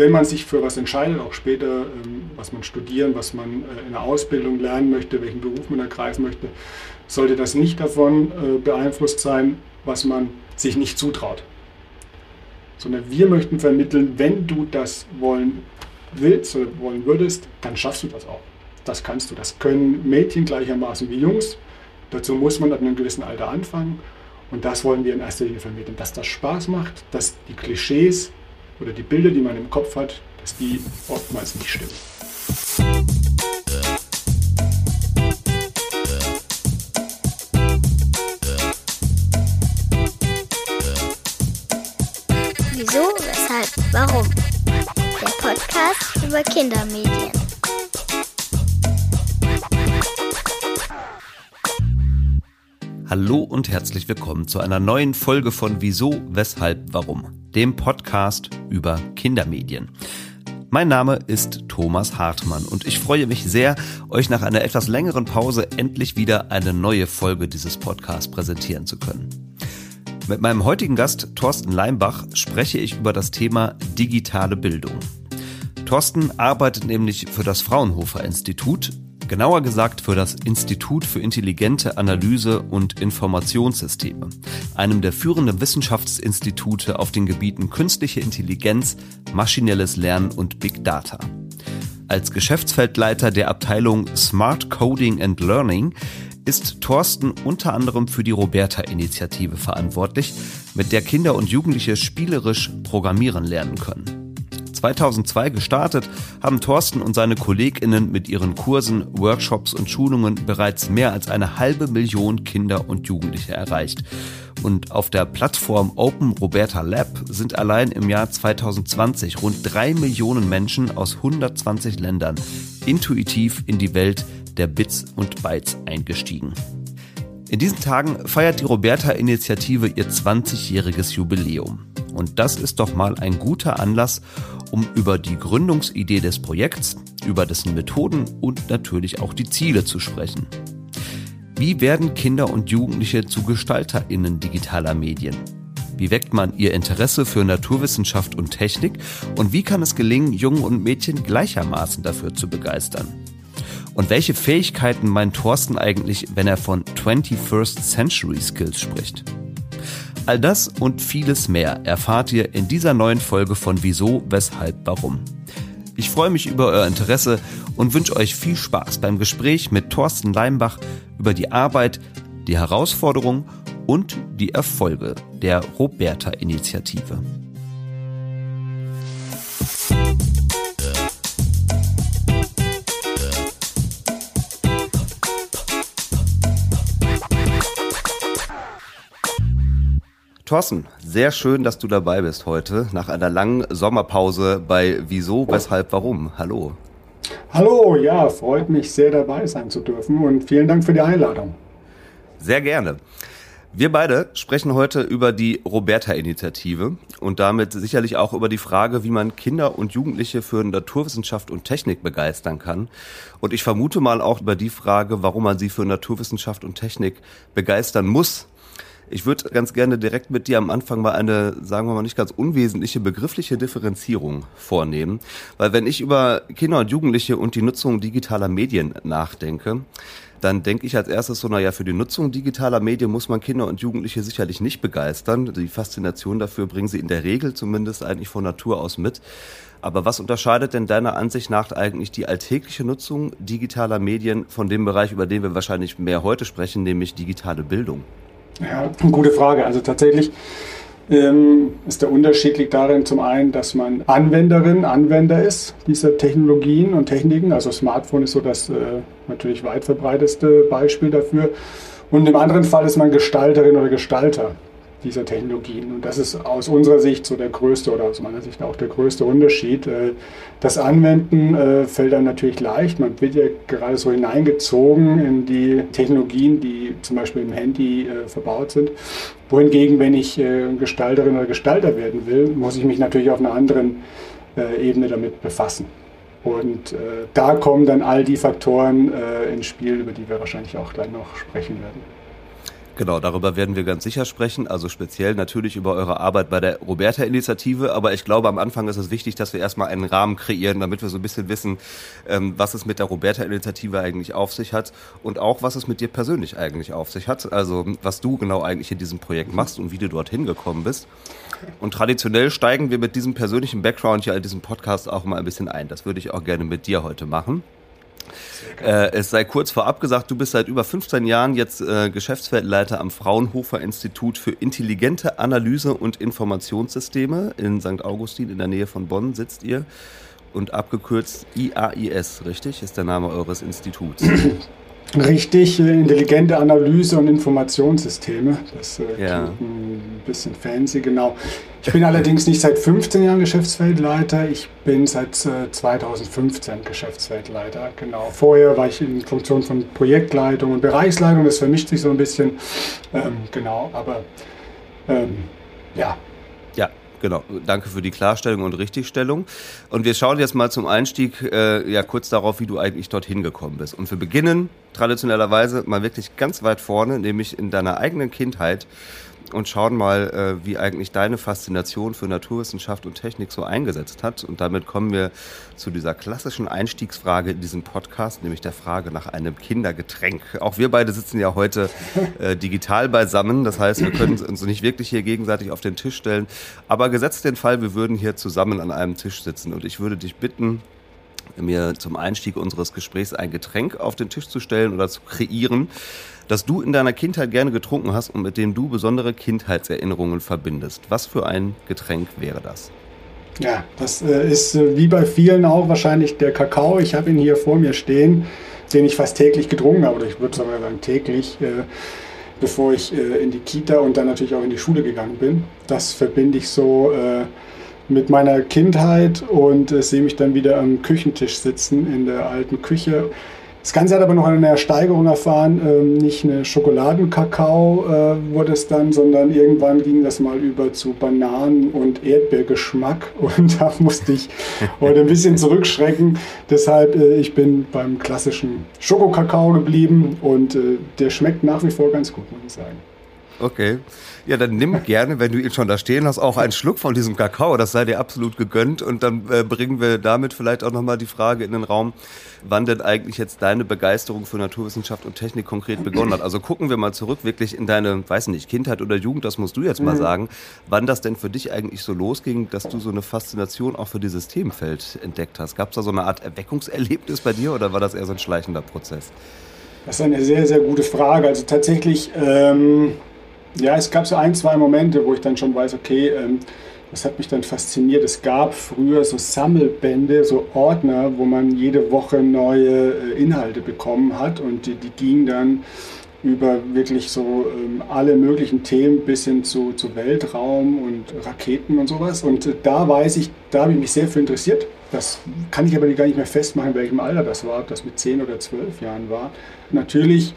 wenn man sich für was entscheidet, auch später, ähm, was man studieren, was man äh, in der Ausbildung lernen möchte, welchen Beruf man ergreifen möchte, sollte das nicht davon äh, beeinflusst sein, was man sich nicht zutraut. Sondern wir möchten vermitteln, wenn du das wollen willst oder wollen würdest, dann schaffst du das auch. Das kannst du. Das können Mädchen gleichermaßen wie Jungs. Dazu muss man ab einem gewissen Alter anfangen. Und das wollen wir in erster Linie vermitteln, dass das Spaß macht, dass die Klischees oder die Bilder, die man im Kopf hat, dass die oftmals nicht stimmen. Wieso, weshalb, warum? Der Podcast über Kindermedien. Hallo und herzlich willkommen zu einer neuen Folge von Wieso, Weshalb, Warum, dem Podcast über Kindermedien. Mein Name ist Thomas Hartmann und ich freue mich sehr, euch nach einer etwas längeren Pause endlich wieder eine neue Folge dieses Podcasts präsentieren zu können. Mit meinem heutigen Gast Thorsten Leimbach spreche ich über das Thema digitale Bildung. Thorsten arbeitet nämlich für das Fraunhofer Institut, genauer gesagt für das Institut für intelligente Analyse und Informationssysteme, einem der führenden Wissenschaftsinstitute auf den Gebieten künstliche Intelligenz, maschinelles Lernen und Big Data. Als Geschäftsfeldleiter der Abteilung Smart Coding and Learning ist Thorsten unter anderem für die Roberta-Initiative verantwortlich, mit der Kinder und Jugendliche spielerisch programmieren lernen können. 2002 gestartet, haben Thorsten und seine KollegInnen mit ihren Kursen, Workshops und Schulungen bereits mehr als eine halbe Million Kinder und Jugendliche erreicht. Und auf der Plattform Open Roberta Lab sind allein im Jahr 2020 rund drei Millionen Menschen aus 120 Ländern intuitiv in die Welt der Bits und Bytes eingestiegen. In diesen Tagen feiert die Roberta-Initiative ihr 20-jähriges Jubiläum. Und das ist doch mal ein guter Anlass, um über die Gründungsidee des Projekts, über dessen Methoden und natürlich auch die Ziele zu sprechen. Wie werden Kinder und Jugendliche zu GestalterInnen digitaler Medien? Wie weckt man ihr Interesse für Naturwissenschaft und Technik? Und wie kann es gelingen, Jungen und Mädchen gleichermaßen dafür zu begeistern? Und welche Fähigkeiten meint Thorsten eigentlich, wenn er von 21st Century Skills spricht? All das und vieles mehr erfahrt ihr in dieser neuen Folge von Wieso, Weshalb, Warum. Ich freue mich über euer Interesse und wünsche euch viel Spaß beim Gespräch mit Thorsten Leimbach über die Arbeit, die Herausforderungen und die Erfolge der Roberta-Initiative. Thorsten, sehr schön, dass du dabei bist heute, nach einer langen Sommerpause bei Wieso, Weshalb, Warum. Hallo. Hallo, ja, freut mich sehr dabei sein zu dürfen und vielen Dank für die Einladung. Sehr gerne. Wir beide sprechen heute über die Roberta-Initiative und damit sicherlich auch über die Frage, wie man Kinder und Jugendliche für Naturwissenschaft und Technik begeistern kann. Und ich vermute mal auch über die Frage, warum man sie für Naturwissenschaft und Technik begeistern muss. Ich würde ganz gerne direkt mit dir am Anfang mal eine, sagen wir mal, nicht ganz unwesentliche begriffliche Differenzierung vornehmen. Weil wenn ich über Kinder und Jugendliche und die Nutzung digitaler Medien nachdenke, dann denke ich als erstes so, naja, für die Nutzung digitaler Medien muss man Kinder und Jugendliche sicherlich nicht begeistern. Die Faszination dafür bringen sie in der Regel zumindest eigentlich von Natur aus mit. Aber was unterscheidet denn deiner Ansicht nach eigentlich die alltägliche Nutzung digitaler Medien von dem Bereich, über den wir wahrscheinlich mehr heute sprechen, nämlich digitale Bildung? Ja, gute Frage. Also tatsächlich ähm, ist der Unterschied liegt darin zum einen, dass man Anwenderin, Anwender ist dieser Technologien und Techniken. Also Smartphone ist so das äh, natürlich weit verbreiteste Beispiel dafür. Und im anderen Fall ist man Gestalterin oder Gestalter dieser Technologien. Und das ist aus unserer Sicht so der größte oder aus meiner Sicht auch der größte Unterschied. Äh, das Anwenden äh, fällt dann natürlich leicht. Man wird ja gerade so hineingezogen in die Technologien, die zum Beispiel im Handy äh, verbaut sind. Wohingegen, wenn ich Gestalterin oder Gestalter werden will, muss ich mich natürlich auf einer anderen Ebene damit befassen. Und da kommen dann all die Faktoren ins Spiel, über die wir wahrscheinlich auch gleich noch sprechen werden. Genau, darüber werden wir ganz sicher sprechen, also speziell natürlich über eure Arbeit bei der Roberta-Initiative, aber ich glaube, am Anfang ist es wichtig, dass wir erstmal einen Rahmen kreieren, damit wir so ein bisschen wissen, ähm, was es mit der Roberta-Initiative eigentlich auf sich hat und auch, was es mit dir persönlich eigentlich auf sich hat, also was du genau eigentlich in diesem Projekt machst und wie du dorthin gekommen bist. Und traditionell steigen wir mit diesem persönlichen Background hier in diesem Podcast auch mal ein bisschen ein. Das würde ich auch gerne mit dir heute machen. Äh, es sei kurz vorab gesagt, du bist seit über 15 Jahren jetzt äh, Geschäftsfeldleiter am Fraunhofer Institut für intelligente Analyse und Informationssysteme in St. Augustin in der Nähe von Bonn sitzt ihr. Und abgekürzt IAIS, richtig, ist der Name eures Instituts. Richtig, äh, intelligente Analyse und Informationssysteme. Das äh, ja. klingt ein bisschen fancy, genau. Ich bin allerdings nicht seit 15 Jahren Geschäftsfeldleiter, ich bin seit äh, 2015 Geschäftsfeldleiter, genau. Vorher war ich in Funktion von Projektleitung und Bereichsleitung, das vermischt sich so ein bisschen, ähm, genau, aber ähm, ja, Genau, danke für die Klarstellung und Richtigstellung. Und wir schauen jetzt mal zum Einstieg äh, ja kurz darauf, wie du eigentlich dorthin gekommen bist. Und wir beginnen traditionellerweise mal wirklich ganz weit vorne, nämlich in deiner eigenen Kindheit und schauen mal, äh, wie eigentlich deine Faszination für Naturwissenschaft und Technik so eingesetzt hat. Und damit kommen wir zu dieser klassischen Einstiegsfrage in diesem Podcast, nämlich der Frage nach einem Kindergetränk. Auch wir beide sitzen ja heute äh, digital beisammen. Das heißt, wir können uns nicht wirklich hier gegenseitig auf den Tisch stellen. Aber gesetzt den Fall, wir würden hier zusammen an einem Tisch sitzen. Und ich würde dich bitten, mir zum Einstieg unseres Gesprächs ein Getränk auf den Tisch zu stellen oder zu kreieren, das du in deiner Kindheit gerne getrunken hast und mit dem du besondere Kindheitserinnerungen verbindest. Was für ein Getränk wäre das? Ja, das äh, ist äh, wie bei vielen auch wahrscheinlich der Kakao. Ich habe ihn hier vor mir stehen, den ich fast täglich getrunken habe, oder ich würde sogar sagen täglich, äh, bevor ich in die Kita und dann natürlich auch in die Schule gegangen bin. Das verbinde ich so mit meiner Kindheit und sehe mich dann wieder am Küchentisch sitzen in der alten Küche das Ganze hat aber noch eine Steigerung erfahren. Ähm, nicht eine Schokoladenkakao äh, wurde es dann, sondern irgendwann ging das mal über zu Bananen- und Erdbeergeschmack. Und da musste ich heute ein bisschen zurückschrecken. Deshalb, äh, ich bin beim klassischen Schokokakao geblieben und äh, der schmeckt nach wie vor ganz gut, muss ich sagen. Okay. Ja, dann nimm gerne, wenn du ihn schon da stehen hast, auch einen Schluck von diesem Kakao. Das sei dir absolut gegönnt. Und dann äh, bringen wir damit vielleicht auch nochmal die Frage in den Raum, wann denn eigentlich jetzt deine Begeisterung für Naturwissenschaft und Technik konkret begonnen hat. Also gucken wir mal zurück wirklich in deine, weiß nicht, Kindheit oder Jugend, das musst du jetzt mal mhm. sagen, wann das denn für dich eigentlich so losging, dass du so eine Faszination auch für dieses Themenfeld entdeckt hast. Gab es da so eine Art Erweckungserlebnis bei dir oder war das eher so ein schleichender Prozess? Das ist eine sehr, sehr gute Frage. Also tatsächlich, ähm, ja, es gab so ein, zwei Momente, wo ich dann schon weiß, okay, ähm, das hat mich dann fasziniert. Es gab früher so Sammelbände, so Ordner, wo man jede Woche neue äh, Inhalte bekommen hat und die, die gingen dann über wirklich so ähm, alle möglichen Themen bis hin zu, zu Weltraum und Raketen und sowas. Und äh, da weiß ich, da habe ich mich sehr für interessiert. Das kann ich aber gar nicht mehr festmachen, welchem Alter das war, ob das mit 10 oder 12 Jahren war. Natürlich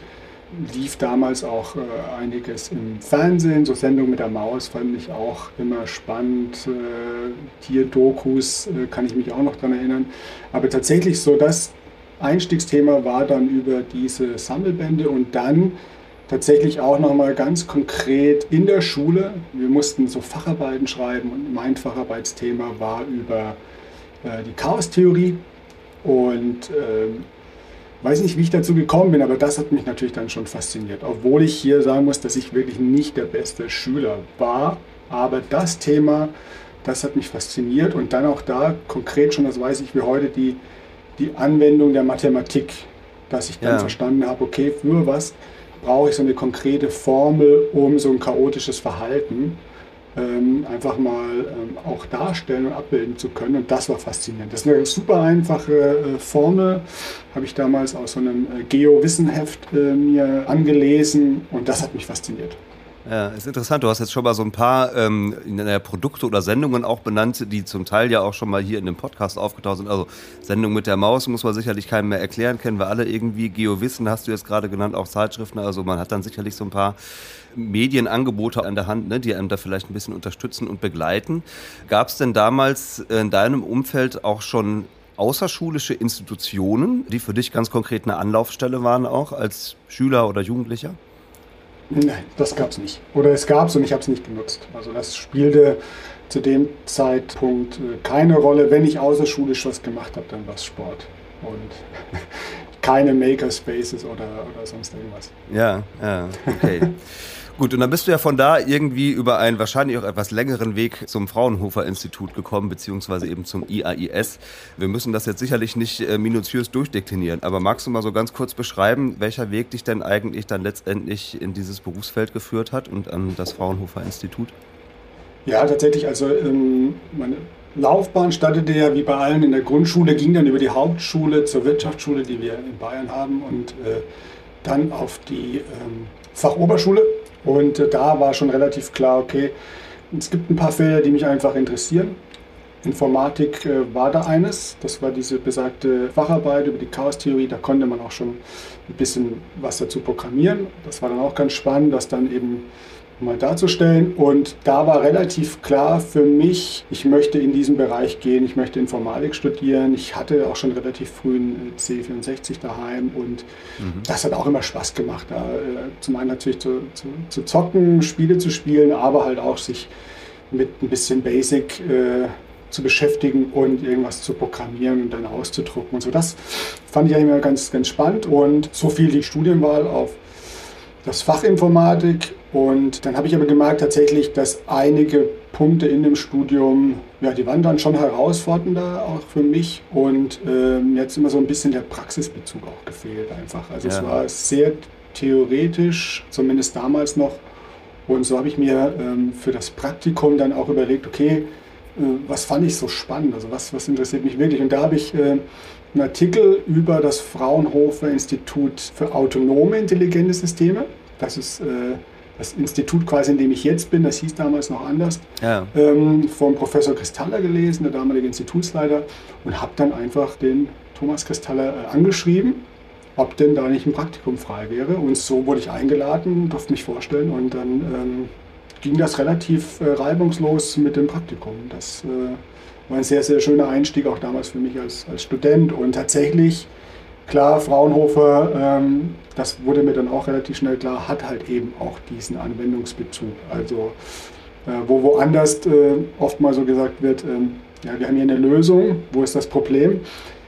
lief damals auch äh, einiges im Fernsehen, so Sendungen mit der Maus fand ich auch immer spannend. Äh, Tierdokus äh, kann ich mich auch noch daran erinnern. Aber tatsächlich so das Einstiegsthema war dann über diese Sammelbände und dann tatsächlich auch nochmal ganz konkret in der Schule. Wir mussten so Facharbeiten schreiben und mein Facharbeitsthema war über äh, die Chaostheorie und ähm, weiß nicht, wie ich dazu gekommen bin, aber das hat mich natürlich dann schon fasziniert. Obwohl ich hier sagen muss, dass ich wirklich nicht der beste Schüler war. Aber das Thema, das hat mich fasziniert und dann auch da konkret schon, das weiß ich wie heute, die, die Anwendung der Mathematik, dass ich dann ja. verstanden habe, okay, für was brauche ich so eine konkrete Formel, um so ein chaotisches Verhalten ähm, einfach mal ähm, auch darstellen und abbilden zu können. Und das war faszinierend. Das ist eine super einfache äh, Formel, habe ich damals aus so einem äh, Geo-Wissenheft äh, mir angelesen und das hat mich fasziniert. Ja, ist interessant. Du hast jetzt schon mal so ein paar ähm, Produkte oder Sendungen auch benannt, die zum Teil ja auch schon mal hier in dem Podcast aufgetaucht sind. Also Sendung mit der Maus muss man sicherlich keinem mehr erklären, kennen wir alle irgendwie. Geowissen hast du jetzt gerade genannt, auch Zeitschriften. Also man hat dann sicherlich so ein paar Medienangebote an der Hand, ne, die einem da vielleicht ein bisschen unterstützen und begleiten. Gab es denn damals in deinem Umfeld auch schon außerschulische Institutionen, die für dich ganz konkret eine Anlaufstelle waren, auch als Schüler oder Jugendlicher? Nein, das gab es nicht. Oder es gab es und ich habe es nicht genutzt. Also das spielte zu dem Zeitpunkt äh, keine Rolle. Wenn ich außerschulisch was gemacht habe, dann war es Sport. Und keine Makerspaces oder, oder sonst irgendwas. Ja, ja, okay. Gut, und dann bist du ja von da irgendwie über einen wahrscheinlich auch etwas längeren Weg zum Fraunhofer Institut gekommen, beziehungsweise eben zum IAIS. Wir müssen das jetzt sicherlich nicht äh, minutiös durchdeklinieren, aber magst du mal so ganz kurz beschreiben, welcher Weg dich denn eigentlich dann letztendlich in dieses Berufsfeld geführt hat und an das Fraunhofer Institut? Ja, tatsächlich, also ähm, meine Laufbahn startete ja wie bei allen in der Grundschule, ging dann über die Hauptschule zur Wirtschaftsschule, die wir in Bayern haben, und äh, dann auf die ähm, Fachoberschule und äh, da war schon relativ klar, okay, es gibt ein paar Felder, die mich einfach interessieren. Informatik äh, war da eines, das war diese besagte Facharbeit über die Chaostheorie, da konnte man auch schon ein bisschen was dazu programmieren. Das war dann auch ganz spannend, das dann eben mal darzustellen. Und da war relativ klar für mich, ich möchte in diesen Bereich gehen, ich möchte Informatik studieren. Ich hatte auch schon relativ früh einen C64 daheim und mhm. das hat auch immer Spaß gemacht. Da, äh, zum einen natürlich zu, zu, zu, zocken, Spiele zu spielen, aber halt auch sich mit ein bisschen Basic äh, zu beschäftigen und irgendwas zu programmieren und dann auszudrucken und so. Das fand ich ja immer ganz, ganz spannend und so viel die Studienwahl auf das Fach Informatik und dann habe ich aber gemerkt tatsächlich, dass einige Punkte in dem Studium, ja, die waren dann schon herausfordernder auch für mich und ähm, jetzt immer so ein bisschen der Praxisbezug auch gefehlt einfach. Also ja. es war sehr theoretisch, zumindest damals noch. Und so habe ich mir ähm, für das Praktikum dann auch überlegt, okay, äh, was fand ich so spannend, also was, was interessiert mich wirklich. Und da habe ich äh, einen Artikel über das Fraunhofer Institut für autonome intelligente Systeme. Das ist äh, das Institut quasi, in dem ich jetzt bin, das hieß damals noch anders, ja. ähm, vom Professor Kristaller gelesen, der damalige Institutsleiter, und habe dann einfach den Thomas Kristaller äh, angeschrieben, ob denn da nicht ein Praktikum frei wäre. Und so wurde ich eingeladen, durfte mich vorstellen und dann ähm, ging das relativ äh, reibungslos mit dem Praktikum. Das äh, war ein sehr, sehr schöner Einstieg, auch damals für mich als, als Student. Und tatsächlich Klar, Fraunhofer, ähm, das wurde mir dann auch relativ schnell klar, hat halt eben auch diesen Anwendungsbezug. Also äh, wo woanders äh, oft mal so gesagt wird, ähm, ja, wir haben hier eine Lösung, wo ist das Problem?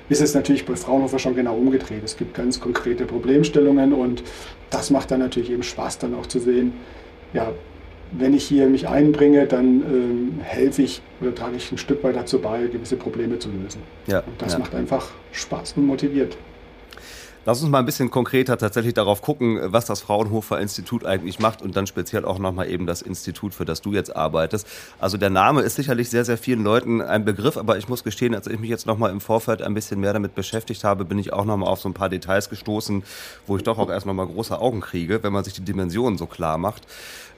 Ist es natürlich bei Fraunhofer schon genau umgedreht. Es gibt ganz konkrete Problemstellungen und das macht dann natürlich eben Spaß, dann auch zu sehen, ja, wenn ich hier mich einbringe, dann ähm, helfe ich oder trage ich ein Stück weit dazu bei, gewisse Probleme zu lösen. Ja, und das ja. macht einfach Spaß und motiviert. Lass uns mal ein bisschen konkreter tatsächlich darauf gucken, was das Fraunhofer Institut eigentlich macht und dann speziell auch nochmal eben das Institut, für das du jetzt arbeitest. Also der Name ist sicherlich sehr, sehr vielen Leuten ein Begriff, aber ich muss gestehen, als ich mich jetzt nochmal im Vorfeld ein bisschen mehr damit beschäftigt habe, bin ich auch nochmal auf so ein paar Details gestoßen, wo ich doch auch erst nochmal große Augen kriege, wenn man sich die Dimensionen so klar macht.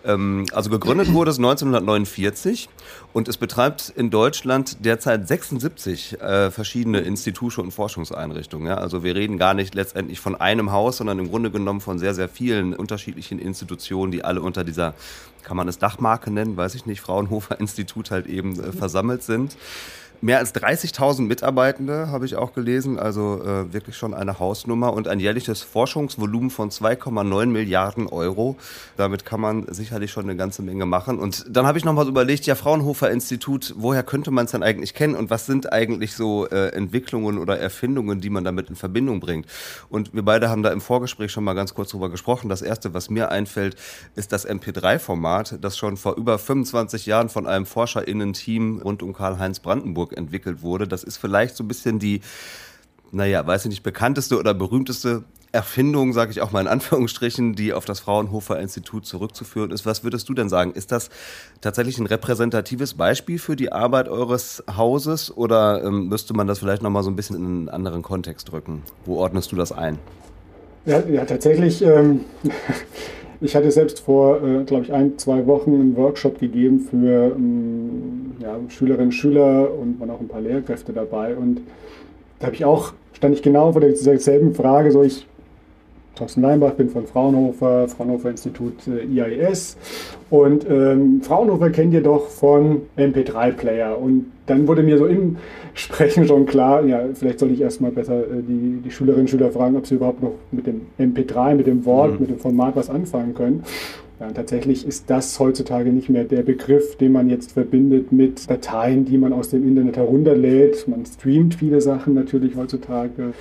Ähm, also gegründet wurde es 1949 und es betreibt in Deutschland derzeit 76 äh, verschiedene Institute und Forschungseinrichtungen. Ja? Also wir reden gar nicht letztendlich von einem Haus, sondern im Grunde genommen von sehr, sehr vielen unterschiedlichen Institutionen, die alle unter dieser, kann man es Dachmarke nennen, weiß ich nicht, Fraunhofer Institut halt eben äh, versammelt sind. Mehr als 30.000 Mitarbeitende habe ich auch gelesen, also äh, wirklich schon eine Hausnummer und ein jährliches Forschungsvolumen von 2,9 Milliarden Euro. Damit kann man sicherlich schon eine ganze Menge machen. Und dann habe ich nochmal überlegt, ja, Fraunhofer Institut, woher könnte man es denn eigentlich kennen und was sind eigentlich so äh, Entwicklungen oder Erfindungen, die man damit in Verbindung bringt? Und wir beide haben da im Vorgespräch schon mal ganz kurz drüber gesprochen. Das erste, was mir einfällt, ist das MP3-Format, das schon vor über 25 Jahren von einem ForscherInnen-Team rund um Karl-Heinz Brandenburg Hamburg entwickelt wurde. Das ist vielleicht so ein bisschen die, naja, weiß ich nicht, bekannteste oder berühmteste Erfindung, sage ich auch mal in Anführungsstrichen, die auf das Fraunhofer Institut zurückzuführen ist. Was würdest du denn sagen? Ist das tatsächlich ein repräsentatives Beispiel für die Arbeit eures Hauses oder ähm, müsste man das vielleicht nochmal so ein bisschen in einen anderen Kontext drücken? Wo ordnest du das ein? Ja, ja tatsächlich. Ähm, ich hatte selbst vor, äh, glaube ich, ein, zwei Wochen einen Workshop gegeben für ähm, ja, Schülerinnen und Schüler und waren auch ein paar Lehrkräfte dabei. Und da habe ich auch, stand ich genau vor derselben Frage, so ich Thorsten Leinbach, bin von Fraunhofer, Fraunhofer Institut äh, IIS. Und ähm, Fraunhofer kennt ihr doch von MP3-Player. Und dann wurde mir so im Sprechen schon klar, ja, vielleicht soll ich erstmal besser äh, die, die Schülerinnen und Schüler fragen, ob sie überhaupt noch mit dem MP3, mit dem Wort, mhm. mit dem Format was anfangen können. Ja, tatsächlich ist das heutzutage nicht mehr der Begriff, den man jetzt verbindet mit Dateien, die man aus dem Internet herunterlädt. Man streamt viele Sachen natürlich heutzutage.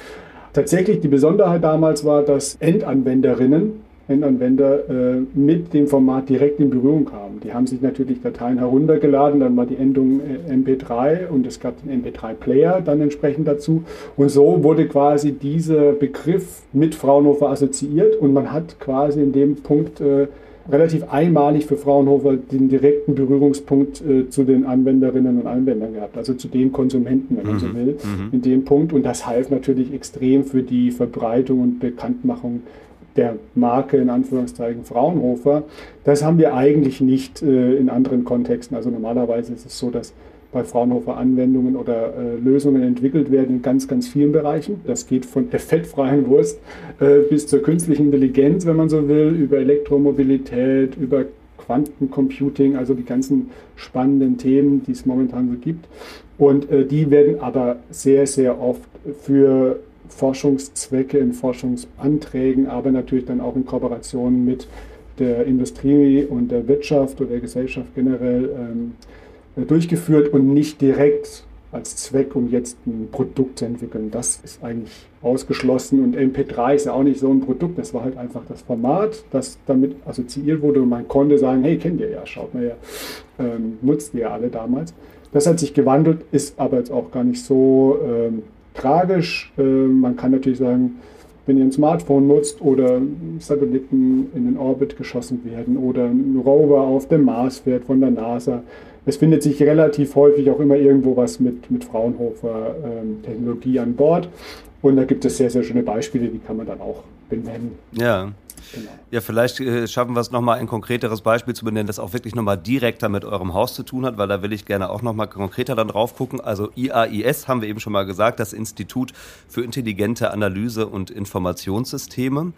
Tatsächlich die Besonderheit damals war, dass Endanwenderinnen, Endanwender äh, mit dem Format direkt in Berührung kamen. Die haben sich natürlich Dateien heruntergeladen, dann war die Endung äh, MP3 und es gab den MP3-Player dann entsprechend dazu. Und so wurde quasi dieser Begriff mit Fraunhofer assoziiert und man hat quasi in dem Punkt äh, relativ einmalig für Fraunhofer den direkten Berührungspunkt äh, zu den Anwenderinnen und Anwendern gehabt, also zu den Konsumenten, wenn man mhm. so will, mhm. in dem Punkt. Und das half natürlich extrem für die Verbreitung und Bekanntmachung der Marke in Anführungszeichen Fraunhofer. Das haben wir eigentlich nicht äh, in anderen Kontexten. Also normalerweise ist es so, dass bei Fraunhofer Anwendungen oder äh, Lösungen entwickelt werden in ganz, ganz vielen Bereichen. Das geht von der fettfreien Wurst äh, bis zur künstlichen Intelligenz, wenn man so will, über Elektromobilität, über Quantencomputing, also die ganzen spannenden Themen, die es momentan so gibt. Und äh, die werden aber sehr, sehr oft für Forschungszwecke in Forschungsanträgen, aber natürlich dann auch in Kooperation mit der Industrie und der Wirtschaft oder der Gesellschaft generell ähm, äh, durchgeführt und nicht direkt als Zweck, um jetzt ein Produkt zu entwickeln. Das ist eigentlich ausgeschlossen und MP3 ist ja auch nicht so ein Produkt, das war halt einfach das Format, das damit assoziiert wurde und man konnte sagen, hey, kennt ihr ja, schaut mal ja, ähm, nutzt ihr ja alle damals. Das hat sich gewandelt, ist aber jetzt auch gar nicht so ähm, tragisch. Ähm, man kann natürlich sagen, wenn ihr ein Smartphone nutzt oder Satelliten in den Orbit geschossen werden oder ein Rover auf dem Mars fährt von der NASA, es findet sich relativ häufig auch immer irgendwo was mit, mit Fraunhofer-Technologie ähm, an Bord. Und da gibt es sehr, sehr schöne Beispiele, die kann man dann auch benennen. Ja. Genau. Ja, vielleicht äh, schaffen wir es nochmal ein konkreteres Beispiel zu benennen, das auch wirklich nochmal direkter mit eurem Haus zu tun hat, weil da will ich gerne auch nochmal konkreter dann drauf gucken. Also IAIS haben wir eben schon mal gesagt, das Institut für intelligente Analyse und Informationssysteme.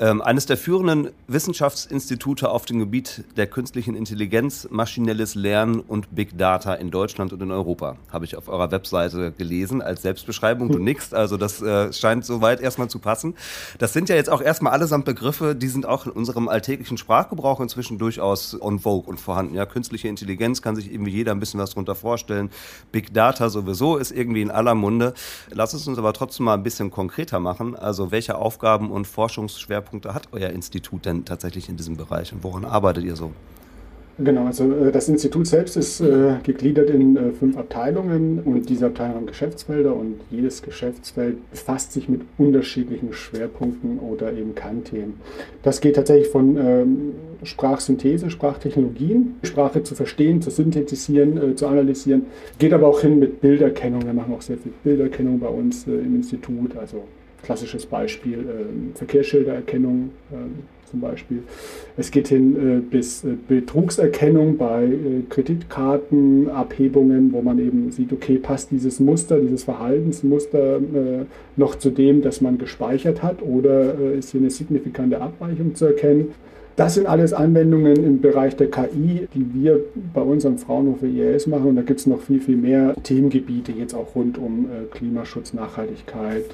Ähm, eines der führenden Wissenschaftsinstitute auf dem Gebiet der künstlichen Intelligenz, maschinelles Lernen und Big Data in Deutschland und in Europa. Habe ich auf eurer Webseite gelesen als Selbstbeschreibung. Du nix, also das äh, scheint soweit erstmal zu passen. Das sind ja jetzt auch erstmal allesamt Begriffe, die sind auch in unserem alltäglichen Sprachgebrauch inzwischen durchaus on vogue und vorhanden. Ja, künstliche Intelligenz kann sich irgendwie jeder ein bisschen was darunter vorstellen. Big Data sowieso ist irgendwie in aller Munde. Lass es uns aber trotzdem mal ein bisschen konkreter machen. Also welche Aufgaben und Forschungsschwerpunkte hat euer Institut denn tatsächlich in diesem Bereich und woran arbeitet ihr so? Genau, also äh, das Institut selbst ist äh, gegliedert in äh, fünf Abteilungen und diese Abteilungen haben Geschäftsfelder und jedes Geschäftsfeld befasst sich mit unterschiedlichen Schwerpunkten oder eben Kernthemen. Das geht tatsächlich von ähm, Sprachsynthese, Sprachtechnologien, Sprache zu verstehen, zu synthetisieren, zu analysieren, geht aber auch hin mit Bilderkennung. Wir machen auch sehr viel Bilderkennung bei uns im Institut, also klassisches Beispiel ähm, Verkehrsschildererkennung ähm, zum Beispiel. Es geht hin äh, bis äh, Betrugserkennung bei äh, Kreditkartenabhebungen, wo man eben sieht, okay, passt dieses Muster, dieses Verhaltensmuster äh, noch zu dem, das man gespeichert hat oder äh, ist hier eine signifikante Abweichung zu erkennen. Das sind alles Anwendungen im Bereich der KI, die wir bei uns am Fraunhofer IAS machen. Und da gibt es noch viel, viel mehr Themengebiete, jetzt auch rund um äh, Klimaschutz, Nachhaltigkeit,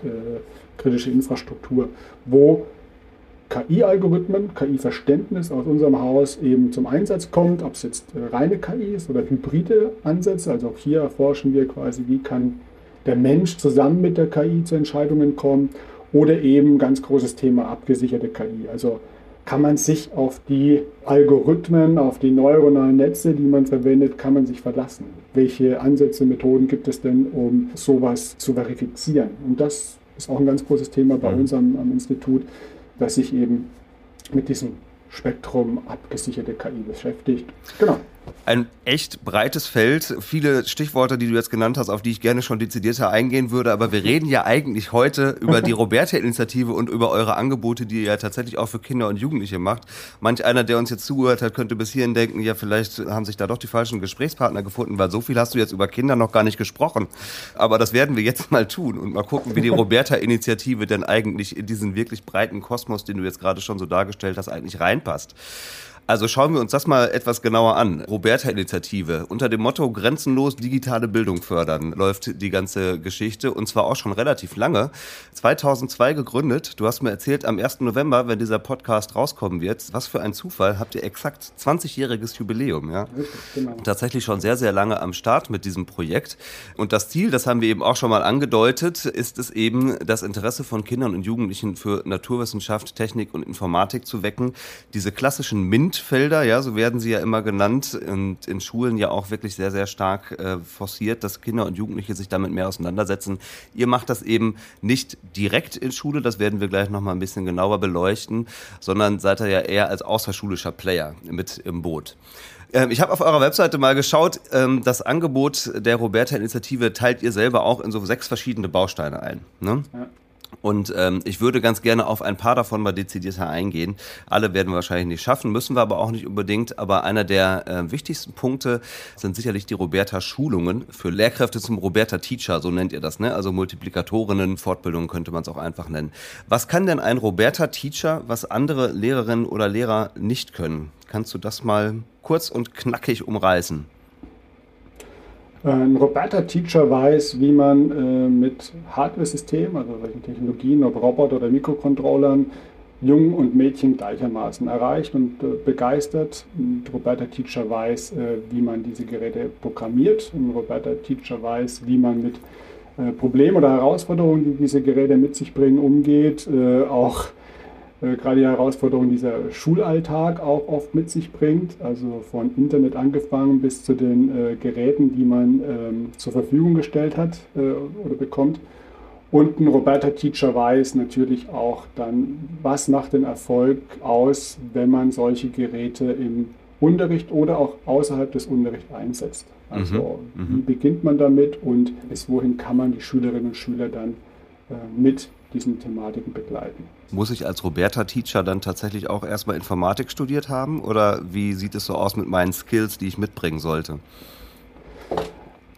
kritische Infrastruktur, wo KI-Algorithmen, KI-Verständnis aus unserem Haus eben zum Einsatz kommt, ob es jetzt äh, reine KI ist oder hybride Ansätze. Also auch hier erforschen wir quasi, wie kann der Mensch zusammen mit der KI zu Entscheidungen kommen oder eben ganz großes Thema abgesicherte KI. Also kann man sich auf die Algorithmen, auf die neuronalen Netze, die man verwendet, kann man sich verlassen? Welche Ansätze, Methoden gibt es denn, um sowas zu verifizieren? Und das ist auch ein ganz großes Thema bei mhm. uns am, am Institut das sich eben mit diesem Spektrum abgesicherte KI beschäftigt. Genau. Ein echt breites Feld, viele Stichworte, die du jetzt genannt hast, auf die ich gerne schon dezidierter eingehen würde, aber wir reden ja eigentlich heute über die Roberta-Initiative und über eure Angebote, die ihr ja tatsächlich auch für Kinder und Jugendliche macht. Manch einer, der uns jetzt zugehört hat, könnte bis hierhin denken, ja, vielleicht haben sich da doch die falschen Gesprächspartner gefunden, weil so viel hast du jetzt über Kinder noch gar nicht gesprochen. Aber das werden wir jetzt mal tun und mal gucken, wie die Roberta-Initiative denn eigentlich in diesen wirklich breiten Kosmos, den du jetzt gerade schon so dargestellt hast, eigentlich reinpasst. Also schauen wir uns das mal etwas genauer an. Roberta-Initiative. Unter dem Motto Grenzenlos digitale Bildung fördern läuft die ganze Geschichte und zwar auch schon relativ lange. 2002 gegründet. Du hast mir erzählt, am 1. November, wenn dieser Podcast rauskommen wird, was für ein Zufall, habt ihr exakt 20-jähriges Jubiläum. Ja? genau. Tatsächlich schon sehr, sehr lange am Start mit diesem Projekt. Und das Ziel, das haben wir eben auch schon mal angedeutet, ist es eben, das Interesse von Kindern und Jugendlichen für Naturwissenschaft, Technik und Informatik zu wecken. Diese klassischen MINT Windfelder, ja, so werden sie ja immer genannt und in Schulen ja auch wirklich sehr, sehr stark äh, forciert, dass Kinder und Jugendliche sich damit mehr auseinandersetzen. Ihr macht das eben nicht direkt in Schule, das werden wir gleich nochmal ein bisschen genauer beleuchten, sondern seid ihr ja eher als außerschulischer Player mit im Boot. Ähm, ich habe auf eurer Webseite mal geschaut, ähm, das Angebot der Roberta-Initiative teilt ihr selber auch in so sechs verschiedene Bausteine ein. Ne? Ja. Und ähm, ich würde ganz gerne auf ein paar davon mal dezidierter eingehen. Alle werden wir wahrscheinlich nicht schaffen, müssen wir aber auch nicht unbedingt. Aber einer der äh, wichtigsten Punkte sind sicherlich die Roberta-Schulungen für Lehrkräfte zum Roberta-Teacher, so nennt ihr das, ne? Also Multiplikatorinnen, Fortbildungen könnte man es auch einfach nennen. Was kann denn ein Roberta-Teacher, was andere Lehrerinnen oder Lehrer nicht können? Kannst du das mal kurz und knackig umreißen? Ein Roberta-Teacher weiß, wie man äh, mit Hardware-Systemen, also solchen Technologien, ob Roboter oder Mikrocontrollern, Jungen und Mädchen gleichermaßen erreicht und äh, begeistert. Ein Roberta-Teacher weiß, äh, wie man diese Geräte programmiert. Ein Roberta-Teacher weiß, wie man mit äh, Problemen oder Herausforderungen, die diese Geräte mit sich bringen, umgeht. Äh, auch äh, gerade die Herausforderungen, die dieser Schulalltag auch oft mit sich bringt, also von Internet angefangen bis zu den äh, Geräten, die man ähm, zur Verfügung gestellt hat äh, oder bekommt. Und ein Roberta-Teacher weiß natürlich auch dann, was macht den Erfolg aus, wenn man solche Geräte im Unterricht oder auch außerhalb des Unterrichts einsetzt. Also mhm. mhm. wie beginnt man damit und bis wohin kann man die Schülerinnen und Schüler dann äh, mit diesen Thematiken begleiten. Muss ich als Roberta-Teacher dann tatsächlich auch erstmal Informatik studiert haben oder wie sieht es so aus mit meinen Skills, die ich mitbringen sollte?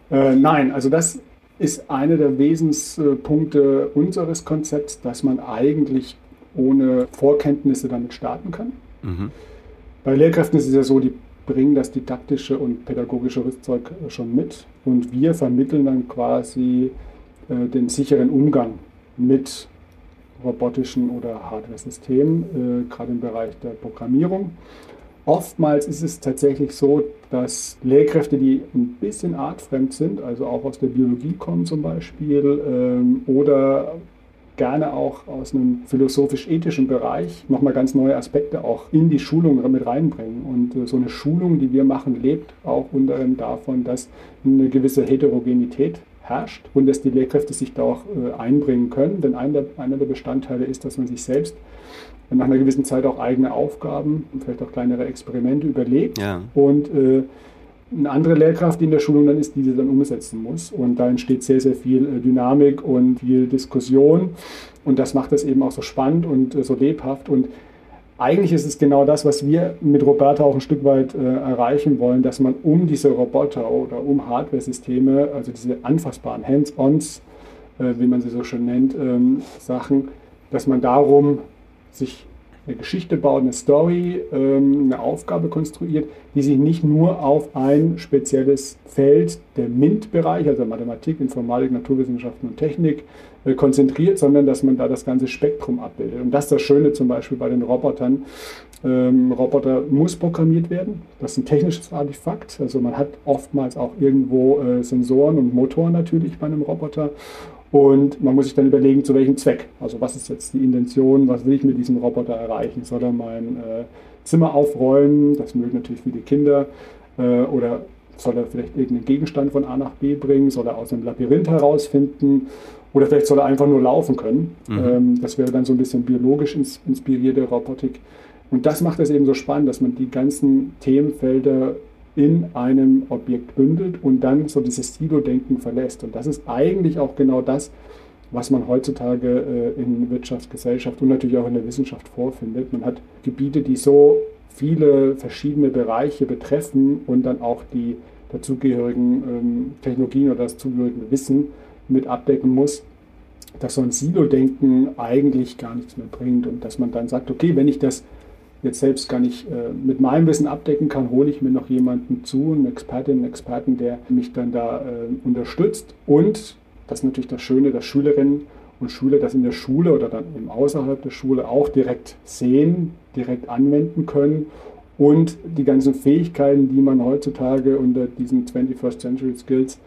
Äh, nein, also das ist einer der Wesenspunkte unseres Konzepts, dass man eigentlich ohne Vorkenntnisse damit starten kann. Mhm. Bei Lehrkräften ist es ja so, die bringen das didaktische und pädagogische Rüstzeug schon mit und wir vermitteln dann quasi äh, den sicheren Umgang mit robotischen oder Hardware-Systemen, äh, gerade im Bereich der Programmierung. Oftmals ist es tatsächlich so, dass Lehrkräfte, die ein bisschen artfremd sind, also auch aus der Biologie kommen zum Beispiel, ähm, oder gerne auch aus einem philosophisch-ethischen Bereich nochmal ganz neue Aspekte auch in die Schulung mit reinbringen. Und äh, so eine Schulung, die wir machen, lebt auch unter anderem davon, dass eine gewisse Heterogenität herrscht und dass die Lehrkräfte sich da auch äh, einbringen können. Denn einer der, Bestandteile ist, dass man sich selbst nach einer gewissen Zeit auch eigene Aufgaben und vielleicht auch kleinere Experimente überlegt. Ja. Und äh, eine andere Lehrkraft, die in der Schulung dann ist, die sie dann umsetzen muss. Und da entsteht sehr, sehr viel äh, Dynamik und viel Diskussion. Und das macht das eben auch so spannend und so lebhaft. Und eigentlich ist es genau das, was wir mit Roberta auch ein Stück weit äh, erreichen wollen, dass man um diese Roboter oder um Hardware-Systeme, also diese anfassbaren Hands-ons, äh, wie man sie so schön nennt, ähm, Sachen, dass man darum sich eine Geschichte baut, eine Story, ähm, eine Aufgabe konstruiert, die sich nicht nur auf ein spezielles Feld, der MINT-Bereich, also Mathematik, Informatik, Naturwissenschaften und Technik, konzentriert, sondern dass man da das ganze Spektrum abbildet. Und das ist das Schöne zum Beispiel bei den Robotern. Ähm, Roboter muss programmiert werden. Das ist ein technisches Artefakt. Also man hat oftmals auch irgendwo äh, Sensoren und Motoren natürlich bei einem Roboter. Und man muss sich dann überlegen, zu welchem Zweck. Also was ist jetzt die Intention, was will ich mit diesem Roboter erreichen? Soll er mein äh, Zimmer aufräumen? Das mögen natürlich viele Kinder. Äh, oder soll er vielleicht irgendeinen Gegenstand von A nach B bringen? Soll er aus einem Labyrinth herausfinden? Oder vielleicht soll er einfach nur laufen können. Mhm. Ähm, das wäre dann so ein bisschen biologisch ins, inspirierte Robotik. Und das macht es eben so spannend, dass man die ganzen Themenfelder in einem Objekt bündelt und dann so dieses Silo-Denken verlässt. Und das ist eigentlich auch genau das, was man heutzutage äh, in Wirtschaft, Gesellschaft und natürlich auch in der Wissenschaft vorfindet. Man hat Gebiete, die so viele verschiedene Bereiche betreffen und dann auch die dazugehörigen ähm, Technologien oder das zugehörige Wissen mit abdecken muss, dass so ein Silo-Denken eigentlich gar nichts mehr bringt und dass man dann sagt, okay, wenn ich das jetzt selbst gar nicht äh, mit meinem Wissen abdecken kann, hole ich mir noch jemanden zu, einen Expertin, einen Experten, der mich dann da äh, unterstützt. Und das ist natürlich das Schöne, dass Schülerinnen und Schüler das in der Schule oder dann eben außerhalb der Schule auch direkt sehen, direkt anwenden können und die ganzen Fähigkeiten, die man heutzutage unter diesen 21st Century Skills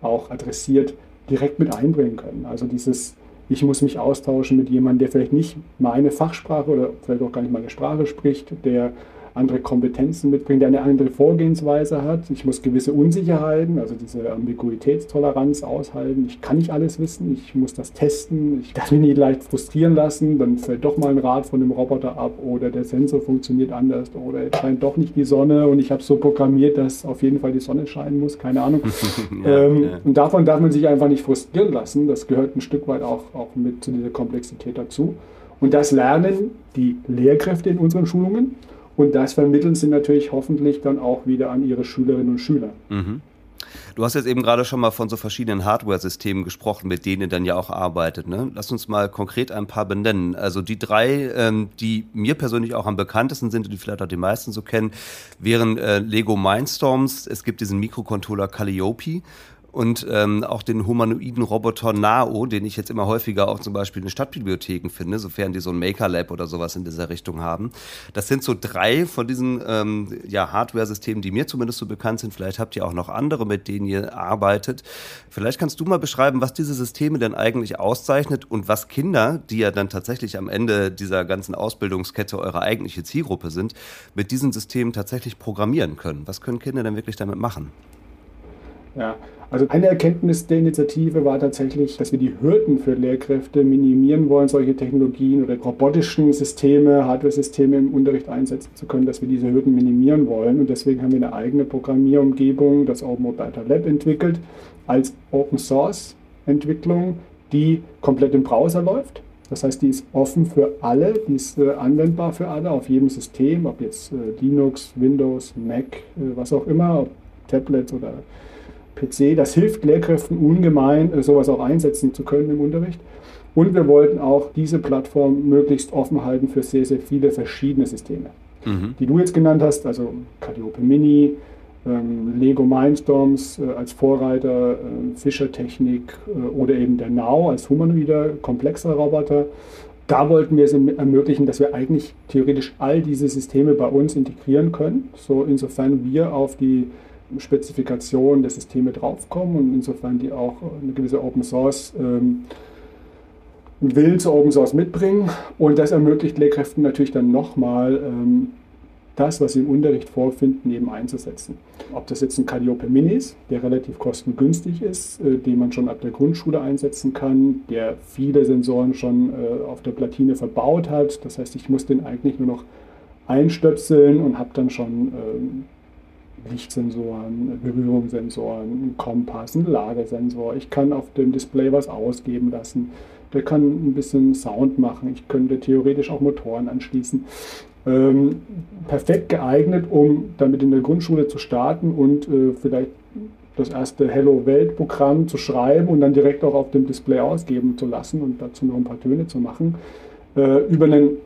auch adressiert, direkt mit einbringen können. Also dieses ich muss mich austauschen mit jemandem, der vielleicht nicht meine Fachsprache oder vielleicht auch gar nicht meine Sprache spricht, der andere Kompetenzen mitbringt, der eine andere Vorgehensweise hat. Ich muss gewisse Unsicherheiten, also diese Ambiguitätstoleranz aushalten. Ich kann nicht alles wissen, ich muss das testen, ich darf mich nicht leicht frustrieren lassen, dann fällt doch mal ein Rad von dem Roboter ab oder der Sensor funktioniert anders oder es scheint doch nicht die Sonne und ich habe es so programmiert, dass auf jeden Fall die Sonne scheinen muss, keine Ahnung. ja, ähm, ja. Und davon darf man sich einfach nicht frustrieren lassen. Das gehört ein Stück weit auch, auch mit zu dieser Komplexität dazu. Und das lernen die Lehrkräfte in unseren Schulungen. Und das vermitteln sie natürlich hoffentlich dann auch wieder an ihre Schülerinnen und Schüler. Mhm. Du hast jetzt eben gerade schon mal von so verschiedenen Hardware-Systemen gesprochen, mit denen ihr dann ja auch arbeitet. Ne? Lass uns mal konkret ein paar benennen. Also die drei, ähm, die mir persönlich auch am bekanntesten sind und die vielleicht auch die meisten so kennen, wären äh, Lego Mindstorms. Es gibt diesen Mikrocontroller Calliope und ähm, auch den humanoiden Roboter Nao, den ich jetzt immer häufiger auch zum Beispiel in Stadtbibliotheken finde, sofern die so ein Maker Lab oder sowas in dieser Richtung haben. Das sind so drei von diesen ähm, ja, Hardware-Systemen, die mir zumindest so bekannt sind. Vielleicht habt ihr auch noch andere, mit denen ihr arbeitet. Vielleicht kannst du mal beschreiben, was diese Systeme denn eigentlich auszeichnet und was Kinder, die ja dann tatsächlich am Ende dieser ganzen Ausbildungskette eure eigentliche Zielgruppe sind, mit diesen Systemen tatsächlich programmieren können. Was können Kinder denn wirklich damit machen? Ja, also eine Erkenntnis der Initiative war tatsächlich, dass wir die Hürden für Lehrkräfte minimieren wollen, solche Technologien oder robotischen Systeme, Hardware-Systeme im Unterricht einsetzen zu können, dass wir diese Hürden minimieren wollen. Und deswegen haben wir eine eigene Programmierumgebung, das Open Data Lab, entwickelt, als Open Source Entwicklung, die komplett im Browser läuft. Das heißt, die ist offen für alle, die ist äh, anwendbar für alle auf jedem System, ob jetzt äh, Linux, Windows, Mac, äh, was auch immer, ob Tablets oder PC. Das hilft Lehrkräften ungemein, äh, sowas auch einsetzen zu können im Unterricht. Und wir wollten auch diese Plattform möglichst offen halten für sehr, sehr viele verschiedene Systeme. Mhm. Die du jetzt genannt hast, also Calliope Mini, ähm, Lego Mindstorms äh, als Vorreiter, äh, Fischer-Technik äh, oder eben der Now als humanoider, komplexer Roboter. Da wollten wir es ermöglichen, dass wir eigentlich theoretisch all diese Systeme bei uns integrieren können. So insofern wir auf die Spezifikation der Systeme draufkommen und insofern die auch eine gewisse Open Source ähm, Willen zu Open Source mitbringen. Und das ermöglicht Lehrkräften natürlich dann nochmal ähm, das, was sie im Unterricht vorfinden, eben einzusetzen. Ob das jetzt ein Calliope Mini ist, der relativ kostengünstig ist, äh, den man schon ab der Grundschule einsetzen kann, der viele Sensoren schon äh, auf der Platine verbaut hat. Das heißt, ich muss den eigentlich nur noch einstöpseln und habe dann schon ähm, Lichtsensoren, Berührungssensoren, Kompass, ein Lagesensor. Ich kann auf dem Display was ausgeben lassen. Der kann ein bisschen Sound machen. Ich könnte theoretisch auch Motoren anschließen. Ähm, perfekt geeignet, um damit in der Grundschule zu starten und äh, vielleicht das erste Hello Welt Programm zu schreiben und dann direkt auch auf dem Display ausgeben zu lassen und dazu noch ein paar Töne zu machen. Äh, über einen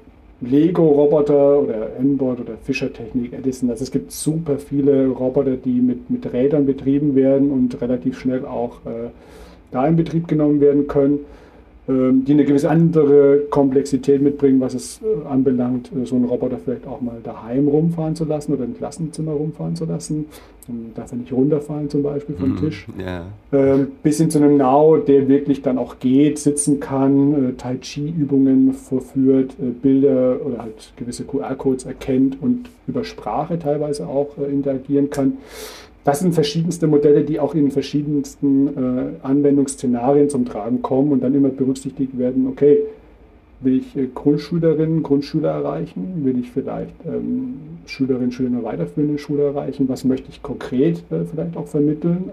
Lego-Roboter oder N-Bot oder Fischer-Technik, Edison. Also es gibt super viele Roboter, die mit, mit Rädern betrieben werden und relativ schnell auch äh, da in Betrieb genommen werden können. Ähm, die eine gewisse andere Komplexität mitbringen, was es äh, anbelangt, äh, so einen Roboter vielleicht auch mal daheim rumfahren zu lassen oder im Klassenzimmer rumfahren zu lassen. Dann darf er nicht runterfallen zum Beispiel vom mm, Tisch. Yeah. Ähm, bis hin zu einem Now, der wirklich dann auch geht, sitzen kann, äh, Tai Chi-Übungen vorführt, äh, Bilder oder halt gewisse QR-Codes erkennt und über Sprache teilweise auch interagieren kann. Das sind verschiedenste Modelle, die auch in verschiedensten äh, Anwendungsszenarien zum Tragen kommen und dann immer berücksichtigt werden, okay, Will ich äh, Grundschülerinnen, Grundschüler erreichen? Will ich vielleicht ähm, Schülerinnen, Schüler in der weiterführenden Schule erreichen? Was möchte ich konkret äh, vielleicht auch vermitteln?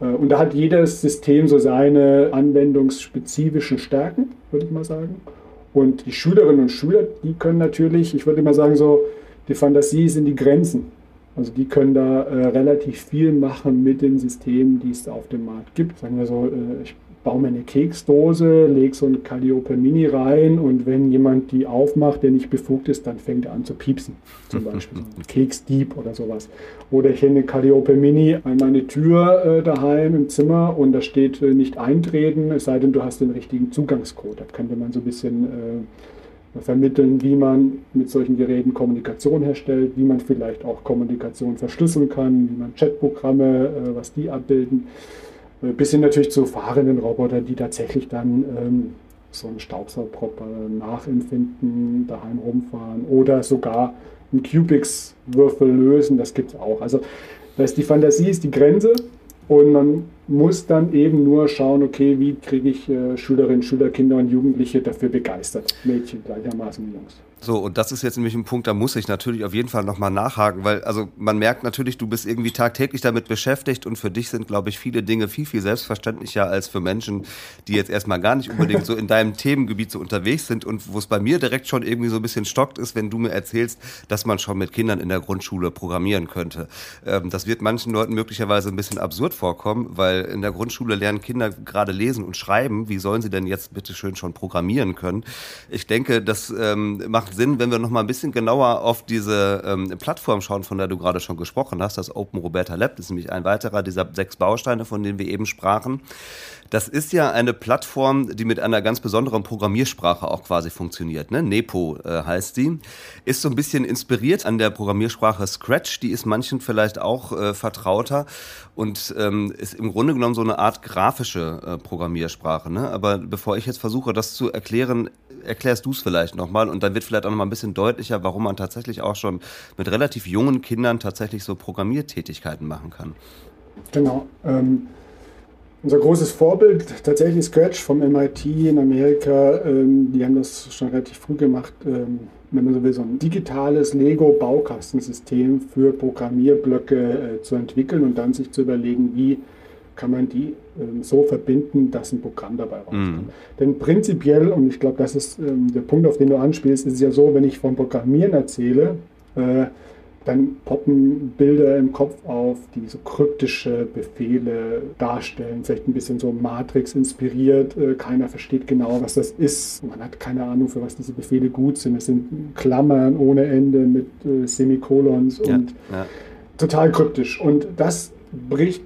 Äh, und da hat jedes System so seine anwendungsspezifischen Stärken, würde ich mal sagen. Und die Schülerinnen und Schüler, die können natürlich, ich würde mal sagen, so, die Fantasie sind die Grenzen. Also die können da äh, relativ viel machen mit den Systemen, die es auf dem Markt gibt. Sagen wir so, äh, ich baue mir eine Keksdose, lege so ein Calliope Mini rein und wenn jemand die aufmacht, der nicht befugt ist, dann fängt er an zu piepsen. Zum Beispiel ein Keksdieb oder sowas. Oder ich hänge eine Calliope Mini an meine Tür äh, daheim im Zimmer und da steht äh, nicht eintreten, es sei denn, du hast den richtigen Zugangscode. Da könnte man so ein bisschen äh, vermitteln, wie man mit solchen Geräten Kommunikation herstellt, wie man vielleicht auch Kommunikation verschlüsseln kann, wie man Chatprogramme, äh, was die abbilden. Äh, bis hin natürlich zu fahrenden Robotern, die tatsächlich dann ähm, so einen Staubsaugpropper nachempfinden, daheim rumfahren oder sogar einen Cubics-Würfel lösen. Das gibt es auch. Also das die Fantasie ist die Grenze und man muss dann eben nur schauen, okay, wie kriege ich äh, Schülerinnen, Schüler, Kinder und Jugendliche dafür begeistert. Mädchen gleichermaßen wie Jungs. So, und das ist jetzt nämlich ein Punkt, da muss ich natürlich auf jeden Fall nochmal nachhaken, weil, also man merkt natürlich, du bist irgendwie tagtäglich damit beschäftigt und für dich sind, glaube ich, viele Dinge viel, viel selbstverständlicher als für Menschen, die jetzt erstmal gar nicht unbedingt so in deinem Themengebiet so unterwegs sind und wo es bei mir direkt schon irgendwie so ein bisschen stockt ist, wenn du mir erzählst, dass man schon mit Kindern in der Grundschule programmieren könnte. Ähm, das wird manchen Leuten möglicherweise ein bisschen absurd vorkommen, weil in der Grundschule lernen Kinder gerade lesen und schreiben. Wie sollen sie denn jetzt bitte schön schon programmieren können? Ich denke, das ähm, macht macht Sinn, wenn wir noch mal ein bisschen genauer auf diese ähm, Plattform schauen, von der du gerade schon gesprochen hast, das Open Roberta Lab. Ist nämlich ein weiterer dieser sechs Bausteine, von denen wir eben sprachen. Das ist ja eine Plattform, die mit einer ganz besonderen Programmiersprache auch quasi funktioniert. Ne? Nepo äh, heißt sie. Ist so ein bisschen inspiriert an der Programmiersprache Scratch. Die ist manchen vielleicht auch äh, vertrauter und ähm, ist im Grunde genommen so eine Art grafische äh, Programmiersprache. Ne? Aber bevor ich jetzt versuche, das zu erklären, erklärst du es vielleicht nochmal und dann wird vielleicht auch nochmal ein bisschen deutlicher, warum man tatsächlich auch schon mit relativ jungen Kindern tatsächlich so Programmiertätigkeiten machen kann. Genau. Ähm unser großes Vorbild tatsächlich Scratch vom MIT in Amerika. Ähm, die haben das schon relativ früh gemacht. Ähm, wenn man so will, so ein digitales Lego-Baukastensystem für Programmierblöcke äh, zu entwickeln und dann sich zu überlegen, wie kann man die ähm, so verbinden, dass ein Programm dabei rauskommt. Mhm. Denn prinzipiell, und ich glaube, das ist ähm, der Punkt, auf den du anspielst, ist es ja so, wenn ich vom Programmieren erzähle, äh, dann poppen Bilder im Kopf auf, die so kryptische Befehle darstellen, vielleicht ein bisschen so Matrix inspiriert. Äh, keiner versteht genau, was das ist. Man hat keine Ahnung, für was diese Befehle gut sind. Es sind Klammern ohne Ende mit äh, Semikolons ja, und ja. total kryptisch. Und das bricht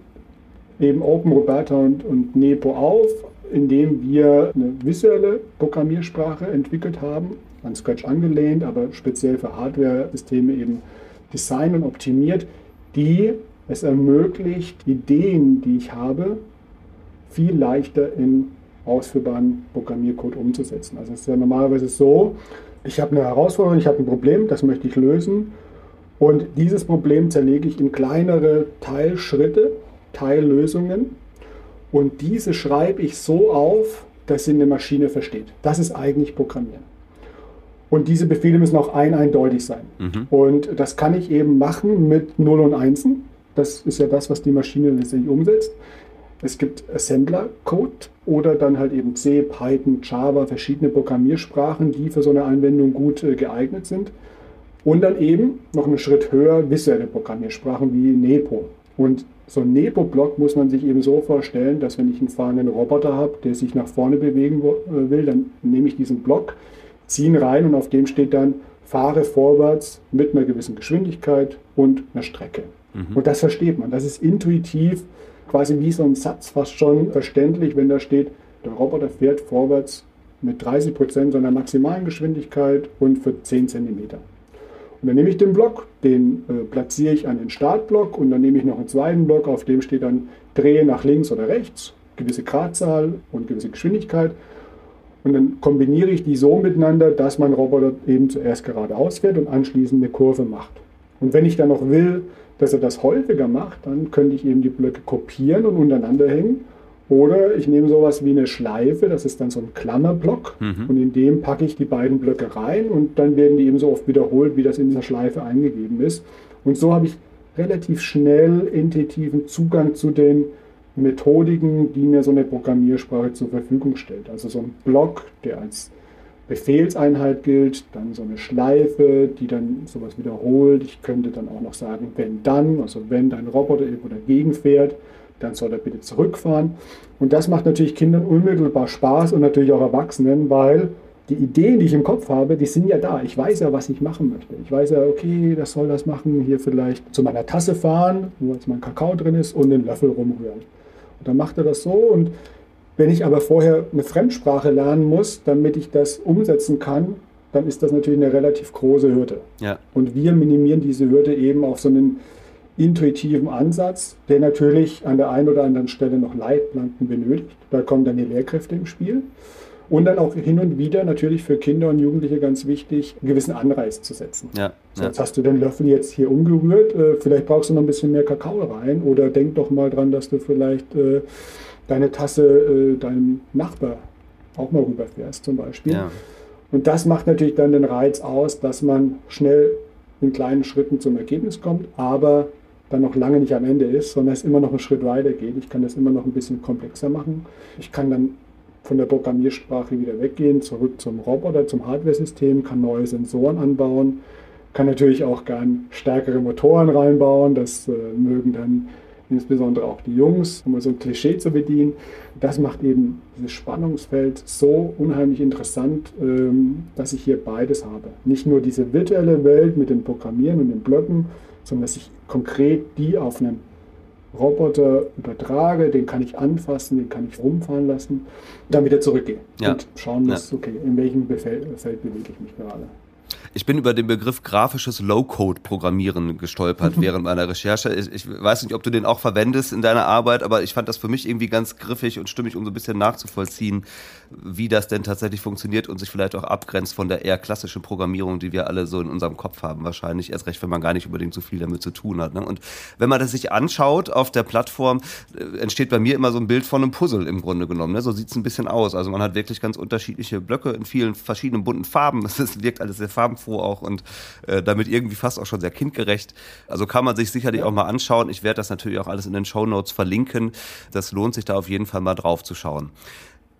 eben Open Roberta und, und Nepo auf, indem wir eine visuelle Programmiersprache entwickelt haben, an Scratch angelehnt, aber speziell für Hardware-Systeme eben design und optimiert, die es ermöglicht, Ideen, die ich habe, viel leichter in ausführbaren Programmiercode umzusetzen. Also es ist ja normalerweise so, ich habe eine Herausforderung, ich habe ein Problem, das möchte ich lösen und dieses Problem zerlege ich in kleinere Teilschritte, Teillösungen und diese schreibe ich so auf, dass sie eine Maschine versteht. Das ist eigentlich Programmieren. Und diese Befehle müssen auch ein eindeutig sein. Mhm. Und das kann ich eben machen mit 0 und 1. Das ist ja das, was die Maschine letztendlich umsetzt. Es gibt Assembler-Code oder dann halt eben C, Python, Java, verschiedene Programmiersprachen, die für so eine Anwendung gut äh, geeignet sind. Und dann eben noch einen Schritt höher visuelle Programmiersprachen wie Nepo. Und so ein Nepo-Block muss man sich eben so vorstellen, dass wenn ich einen fahrenden Roboter habe, der sich nach vorne bewegen äh, will, dann nehme ich diesen Block, ziehen rein und auf dem steht dann, fahre vorwärts mit einer gewissen Geschwindigkeit und einer Strecke. Mhm. Und das versteht man. Das ist intuitiv quasi wie so ein Satz fast schon verständlich, wenn da steht, der Roboter fährt vorwärts mit 30 Prozent seiner maximalen Geschwindigkeit und für 10 Zentimeter. Und dann nehme ich den Block, den äh, platziere ich an den Startblock und dann nehme ich noch einen zweiten Block, auf dem steht dann Drehe nach links oder rechts, gewisse Gradzahl und gewisse Geschwindigkeit. Und dann kombiniere ich die so miteinander, dass mein Roboter eben zuerst geradeaus fährt und anschließend eine Kurve macht. Und wenn ich dann noch will, dass er das häufiger macht, dann könnte ich eben die Blöcke kopieren und untereinander hängen Oder ich nehme sowas wie eine Schleife, das ist dann so ein Klammerblock mhm. und in dem packe ich die beiden Blöcke rein und dann werden die eben so oft wiederholt, wie das in dieser Schleife eingegeben ist. Und so habe ich relativ schnell intuitiven Zugang zu den Methodiken, die mir so eine Programmiersprache zur Verfügung stellt. Also so ein Block, der als Befehlseinheit gilt, dann so eine Schleife, die dann sowas wiederholt. Ich könnte dann auch noch sagen, wenn dann, also wenn dein Roboter irgendwo dagegen fährt, dann soll er bitte zurückfahren. Und das macht natürlich Kindern unmittelbar Spaß und natürlich auch Erwachsenen, weil die Ideen, die ich im Kopf habe, die sind ja da. Ich weiß ja, was ich machen möchte. Ich weiß ja, okay, das soll das machen, hier vielleicht zu meiner Tasse fahren, wo jetzt mein Kakao drin ist und den Löffel rumrühren. Und dann macht er das so und wenn ich aber vorher eine Fremdsprache lernen muss, damit ich das umsetzen kann, dann ist das natürlich eine relativ große Hürde. Ja. Und wir minimieren diese Hürde eben auf so einen intuitiven Ansatz, der natürlich an der einen oder anderen Stelle noch Leitplanken benötigt. Da kommen dann die Lehrkräfte im Spiel. Und dann auch hin und wieder natürlich für Kinder und Jugendliche ganz wichtig, einen gewissen Anreiz zu setzen. Ja, so, jetzt hast du den Löffel jetzt hier umgerührt, äh, vielleicht brauchst du noch ein bisschen mehr Kakao rein oder denk doch mal dran, dass du vielleicht äh, deine Tasse äh, deinem Nachbar auch mal rüberfährst zum Beispiel. Ja. Und das macht natürlich dann den Reiz aus, dass man schnell in kleinen Schritten zum Ergebnis kommt, aber dann noch lange nicht am Ende ist, sondern es immer noch einen Schritt weiter geht. Ich kann das immer noch ein bisschen komplexer machen. Ich kann dann von der Programmiersprache wieder weggehen, zurück zum Roboter, zum Hardware-System, kann neue Sensoren anbauen, kann natürlich auch gern stärkere Motoren reinbauen. Das äh, mögen dann insbesondere auch die Jungs, um so ein Klischee zu bedienen. Das macht eben dieses Spannungsfeld so unheimlich interessant, ähm, dass ich hier beides habe. Nicht nur diese virtuelle Welt mit dem Programmieren und den Blöcken, sondern dass ich konkret die auf einen Roboter übertrage, den kann ich anfassen, den kann ich rumfahren lassen, dann wieder zurückgehe ja. und schauen muss, ja. okay, in welchem Feld bewege ich mich gerade. Ich bin über den Begriff grafisches Low-Code-Programmieren gestolpert während meiner Recherche. Ich, ich, weiß nicht, ob du den auch verwendest in deiner Arbeit, aber ich fand das für mich irgendwie ganz griffig und stimmig, um so ein bisschen nachzuvollziehen, wie das denn tatsächlich funktioniert und sich vielleicht auch abgrenzt von der eher klassischen Programmierung, die wir alle so in unserem Kopf haben. Wahrscheinlich erst recht, wenn man gar nicht unbedingt so viel damit zu tun hat. Ne? Und wenn man das sich anschaut auf der Plattform, äh, entsteht bei mir immer so ein Bild von einem Puzzle im Grunde genommen. Ne? So sieht es ein bisschen aus. Also man hat wirklich ganz unterschiedliche Blöcke in vielen verschiedenen bunten Farben. Es wirkt alles sehr farbenfroh auch und äh, damit irgendwie fast auch schon sehr kindgerecht. Also kann man sich sicherlich auch mal anschauen. Ich werde das natürlich auch alles in den Show Notes verlinken. Das lohnt sich da auf jeden Fall mal drauf zu schauen.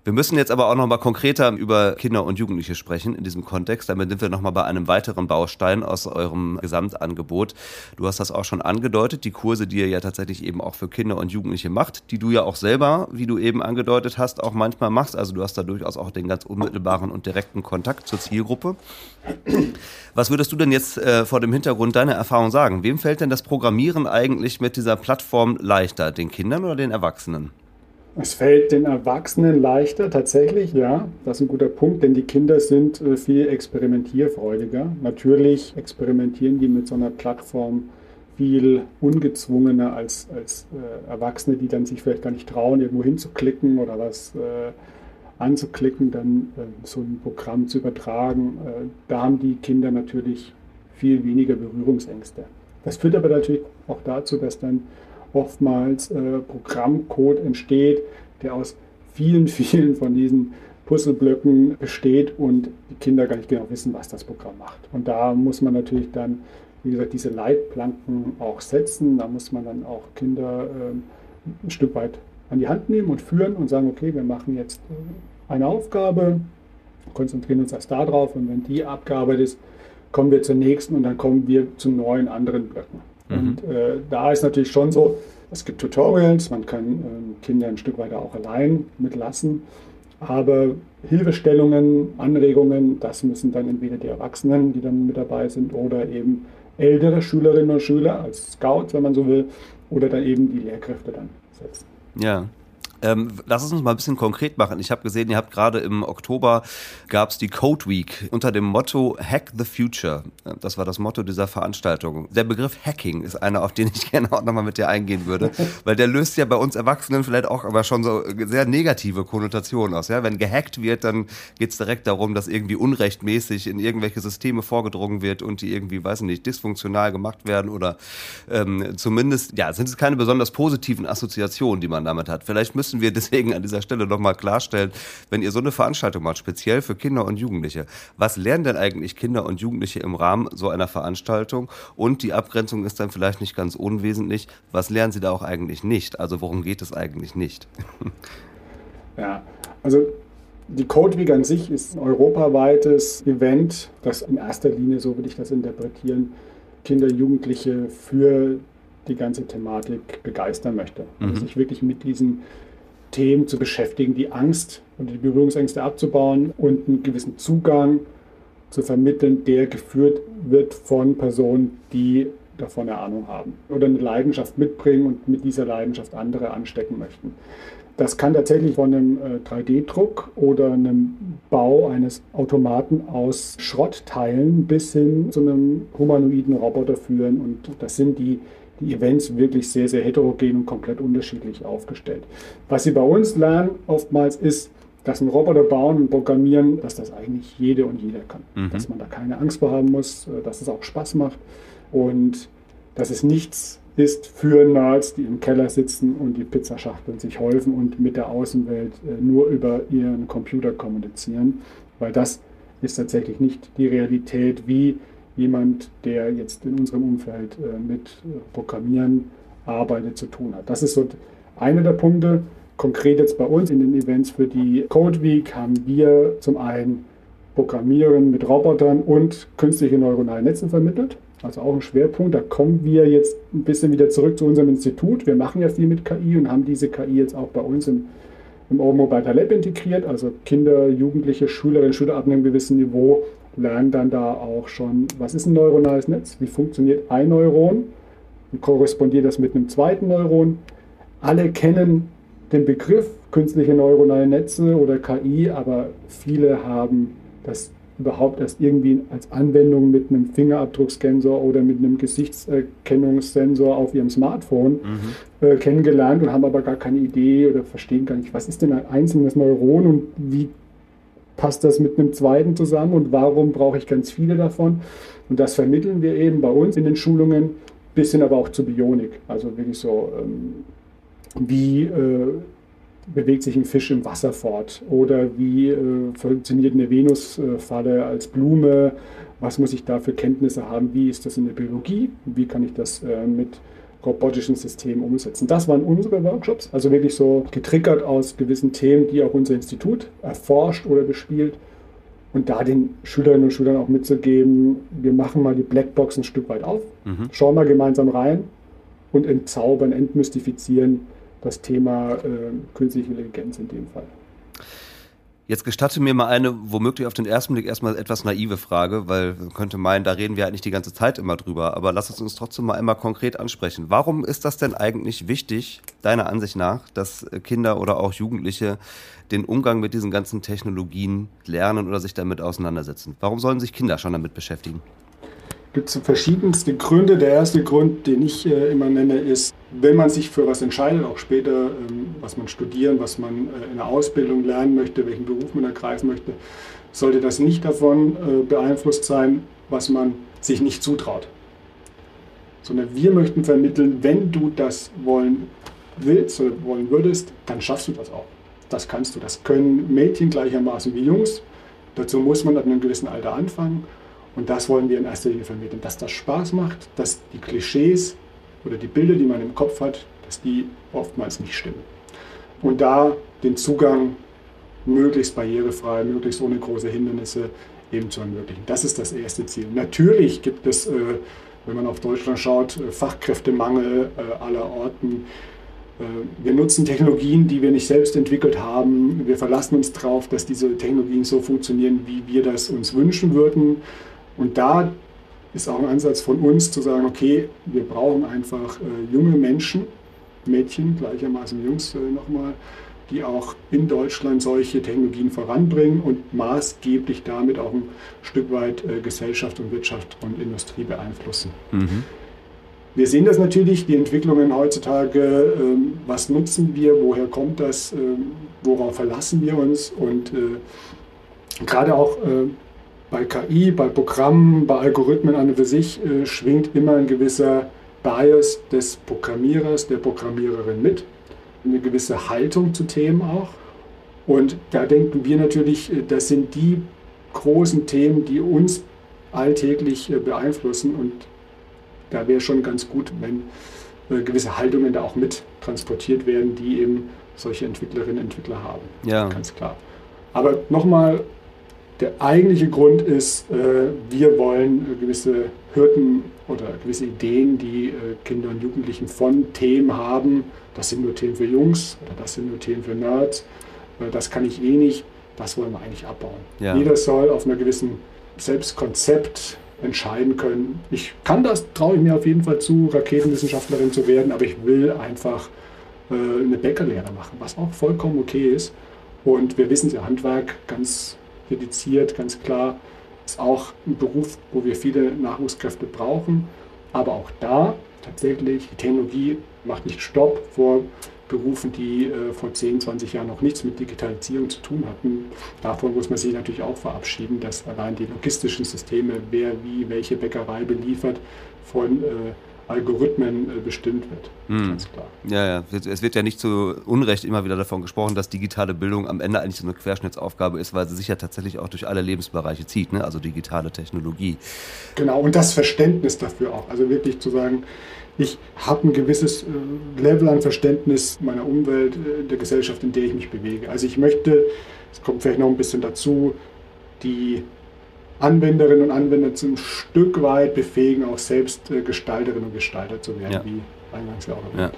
Wir müssen jetzt aber auch noch mal konkreter über Kinder und Jugendliche sprechen in diesem Kontext. Damit sind wir noch mal bei einem weiteren Baustein aus eurem Gesamtangebot. Du hast das auch schon angedeutet, die Kurse, die ihr ja tatsächlich eben auch für Kinder und Jugendliche macht, die du ja auch selber, wie du eben angedeutet hast, auch manchmal machst. Also du hast da durchaus auch den ganz unmittelbaren und direkten Kontakt zur Zielgruppe. Was würdest du denn jetzt äh, vor dem Hintergrund deiner Erfahrung sagen? Wem fällt denn das Programmieren eigentlich mit dieser Plattform leichter, den Kindern oder den Erwachsenen? Es fällt den Erwachsenen leichter, tatsächlich, ja. Das ist ein guter Punkt, denn die Kinder sind äh, viel experimentierfreudiger. Natürlich experimentieren die mit so einer Plattform viel ungezwungener als, als äh, Erwachsene, die dann sich vielleicht gar nicht trauen, irgendwo hinzuklicken oder was äh, anzuklicken, dann äh, so ein Programm zu übertragen. Äh, da haben die Kinder natürlich viel weniger Berührungsängste. Das führt aber natürlich auch dazu, dass dann oftmals äh, Programmcode entsteht, der aus vielen, vielen von diesen Puzzleblöcken besteht und die Kinder gar nicht genau wissen, was das Programm macht. Und da muss man natürlich dann, wie gesagt, diese Leitplanken auch setzen. Da muss man dann auch Kinder äh, ein Stück weit an die Hand nehmen und führen und sagen, okay, wir machen jetzt äh, eine Aufgabe, konzentrieren uns erst darauf und wenn die abgearbeitet ist, kommen wir zur nächsten und dann kommen wir zu neuen anderen Blöcken. Mhm. Und äh, da ist natürlich schon so, es gibt Tutorials, man kann äh, Kinder ein Stück weiter auch allein mitlassen. Aber Hilfestellungen, Anregungen, das müssen dann entweder die Erwachsenen, die dann mit dabei sind, oder eben ältere Schülerinnen und Schüler als Scouts, wenn man so will, oder dann eben die Lehrkräfte dann setzen. Ja. Ähm, lass uns mal ein bisschen konkret machen. Ich habe gesehen, ihr habt gerade im Oktober gab es die Code Week unter dem Motto Hack the Future. Das war das Motto dieser Veranstaltung. Der Begriff Hacking ist einer, auf den ich gerne auch nochmal mit dir eingehen würde, weil der löst ja bei uns Erwachsenen vielleicht auch aber schon so sehr negative Konnotationen aus. Ja? Wenn gehackt wird, dann geht es direkt darum, dass irgendwie unrechtmäßig in irgendwelche Systeme vorgedrungen wird und die irgendwie, weiß nicht, dysfunktional gemacht werden oder ähm, zumindest, ja, sind es keine besonders positiven Assoziationen, die man damit hat. Vielleicht müsst müssen wir deswegen an dieser Stelle nochmal klarstellen, wenn ihr so eine Veranstaltung macht, speziell für Kinder und Jugendliche, was lernen denn eigentlich Kinder und Jugendliche im Rahmen so einer Veranstaltung? Und die Abgrenzung ist dann vielleicht nicht ganz unwesentlich, was lernen sie da auch eigentlich nicht? Also worum geht es eigentlich nicht? Ja, also die Code Week an sich ist ein europaweites Event, das in erster Linie, so würde ich das interpretieren, Kinder, Jugendliche für die ganze Thematik begeistern möchte. Also mhm. sich wirklich mit diesen Themen zu beschäftigen, die Angst und die Berührungsängste abzubauen und einen gewissen Zugang zu vermitteln, der geführt wird von Personen, die davon eine Ahnung haben oder eine Leidenschaft mitbringen und mit dieser Leidenschaft andere anstecken möchten. Das kann tatsächlich von einem 3D-Druck äh, oder einem Bau eines Automaten aus Schrottteilen bis hin zu einem humanoiden Roboter führen. Und das sind die, die Events wirklich sehr, sehr heterogen und komplett unterschiedlich aufgestellt. Was Sie bei uns lernen oftmals ist, dass ein Roboter bauen und programmieren, dass das eigentlich jede und jeder kann. Mhm. Dass man da keine Angst vor haben muss, äh, dass es auch Spaß macht und dass es nichts ist für Nerds, die im Keller sitzen und die Pizzaschachteln sich häufen und mit der Außenwelt äh, nur über ihren Computer kommunizieren, weil das ist tatsächlich nicht die Realität, wie jemand, der jetzt in unserem Umfeld äh, mit äh, Programmieren arbeitet, zu tun hat. Das ist so einer der Punkte. Konkret jetzt bei uns in den Events für die Code Week haben wir zum einen Programmieren mit Robotern und künstliche neuronale Netze vermittelt. Also auch ein Schwerpunkt. Da kommen wir jetzt ein bisschen wieder zurück zu unserem Institut. Wir machen ja viel mit KI und haben diese KI jetzt auch bei uns im, im Open Mobile Lab integriert. Also Kinder, Jugendliche, Schülerinnen, Schüler ab einem gewissen Niveau lernen dann da auch schon, was ist ein neuronales Netz, wie funktioniert ein Neuron, wie korrespondiert das mit einem zweiten Neuron. Alle kennen den Begriff künstliche neuronale Netze oder KI, aber viele haben das überhaupt erst irgendwie als Anwendung mit einem Fingerabdrucksensor oder mit einem Gesichtserkennungssensor auf ihrem Smartphone mhm. äh, kennengelernt und haben aber gar keine Idee oder verstehen gar nicht, was ist denn ein einzelnes Neuron und wie passt das mit einem zweiten zusammen und warum brauche ich ganz viele davon. Und das vermitteln wir eben bei uns in den Schulungen, bisschen aber auch zur Bionik. Also wirklich so, ähm, wie äh, bewegt sich ein Fisch im Wasser fort? Oder wie äh, funktioniert eine Venusfalle als Blume? Was muss ich da für Kenntnisse haben? Wie ist das in der Biologie? Wie kann ich das äh, mit robotischen Systemen umsetzen? Das waren unsere Workshops, also wirklich so getriggert aus gewissen Themen, die auch unser Institut erforscht oder bespielt. Und da den Schülerinnen und Schülern auch mitzugeben, wir machen mal die Blackbox ein Stück weit auf, mhm. schauen mal gemeinsam rein und entzaubern, entmystifizieren, das Thema äh, künstliche Intelligenz in dem Fall. Jetzt gestatte mir mal eine womöglich auf den ersten Blick erstmal etwas naive Frage, weil man könnte meinen, da reden wir eigentlich die ganze Zeit immer drüber. Aber lass uns uns trotzdem mal einmal konkret ansprechen. Warum ist das denn eigentlich wichtig, deiner Ansicht nach, dass Kinder oder auch Jugendliche den Umgang mit diesen ganzen Technologien lernen oder sich damit auseinandersetzen? Warum sollen sich Kinder schon damit beschäftigen? Gibt es verschiedenste Gründe. Der erste Grund, den ich äh, immer nenne, ist, wenn man sich für was entscheidet, auch später, ähm, was man studieren, was man äh, in der Ausbildung lernen möchte, welchen Beruf man ergreifen möchte, sollte das nicht davon äh, beeinflusst sein, was man sich nicht zutraut. Sondern wir möchten vermitteln, wenn du das wollen willst oder wollen würdest, dann schaffst du das auch. Das kannst du. Das können Mädchen gleichermaßen wie Jungs. Dazu muss man ab einem gewissen Alter anfangen. Und das wollen wir in erster Linie vermitteln, dass das Spaß macht, dass die Klischees oder die Bilder, die man im Kopf hat, dass die oftmals nicht stimmen. Und da den Zugang möglichst barrierefrei, möglichst ohne große Hindernisse eben zu ermöglichen. Das ist das erste Ziel. Natürlich gibt es, äh, wenn man auf Deutschland schaut, äh, Fachkräftemangel äh, aller Orten. Wir nutzen Technologien, die wir nicht selbst entwickelt haben. Wir verlassen uns darauf, dass diese Technologien so funktionieren, wie wir das uns wünschen würden. Und da ist auch ein Ansatz von uns zu sagen, okay, wir brauchen einfach äh, junge Menschen, Mädchen gleichermaßen Jungs äh, nochmal, die auch in Deutschland solche Technologien voranbringen und maßgeblich damit auch ein Stück weit äh, Gesellschaft und Wirtschaft und Industrie beeinflussen. Mhm. Wir sehen das natürlich, die Entwicklungen heutzutage, ähm, was nutzen wir, woher kommt das, ähm, worauf verlassen wir uns und äh, gerade auch äh, bei KI, bei Programmen, bei Algorithmen an und für sich äh, schwingt immer ein gewisser Bias des Programmierers, der Programmiererin mit. eine gewisse Haltung zu Themen auch. Und da denken wir natürlich, äh, das sind die großen Themen, die uns alltäglich äh, beeinflussen. Und da wäre schon ganz gut, wenn äh, gewisse Haltungen da auch mit transportiert werden, die eben solche Entwicklerinnen und Entwickler haben. Ja. Ganz klar. Aber nochmal, der eigentliche Grund ist, wir wollen gewisse Hürden oder gewisse Ideen, die Kinder und Jugendlichen von Themen haben. Das sind nur Themen für Jungs oder das sind nur Themen für Nerds das kann ich eh nicht, das wollen wir eigentlich abbauen. Ja. Jeder soll auf einer gewissen Selbstkonzept entscheiden können. Ich kann das, traue ich mir auf jeden Fall zu, Raketenwissenschaftlerin zu werden, aber ich will einfach äh, eine Bäckerlehre machen, was auch vollkommen okay ist. Und wir wissen ja, Handwerk ganz dediziert, ganz klar, ist auch ein Beruf, wo wir viele Nachwuchskräfte brauchen. Aber auch da tatsächlich, die Technologie macht nicht Stopp vor Berufen, die äh, vor 10, 20 Jahren noch nichts mit Digitalisierung zu tun hatten. Davon muss man sich natürlich auch verabschieden, dass allein die logistischen Systeme, wer wie welche Bäckerei beliefert, von äh, Algorithmen äh, bestimmt wird. Hm. Ganz klar. Ja, ja. Es wird ja nicht zu Unrecht immer wieder davon gesprochen, dass digitale Bildung am Ende eigentlich so eine Querschnittsaufgabe ist, weil sie sich ja tatsächlich auch durch alle Lebensbereiche zieht, ne? also digitale Technologie. Genau, und das Verständnis dafür auch. Also wirklich zu sagen, ich habe ein gewisses äh, Level an Verständnis meiner Umwelt, äh, der Gesellschaft, in der ich mich bewege. Also ich möchte, es kommt vielleicht noch ein bisschen dazu, die Anwenderinnen und Anwender zum Stück weit befähigen, auch selbst äh, Gestalterinnen und Gestalter zu werden, ja. wie eingangs ja auch erwähnt.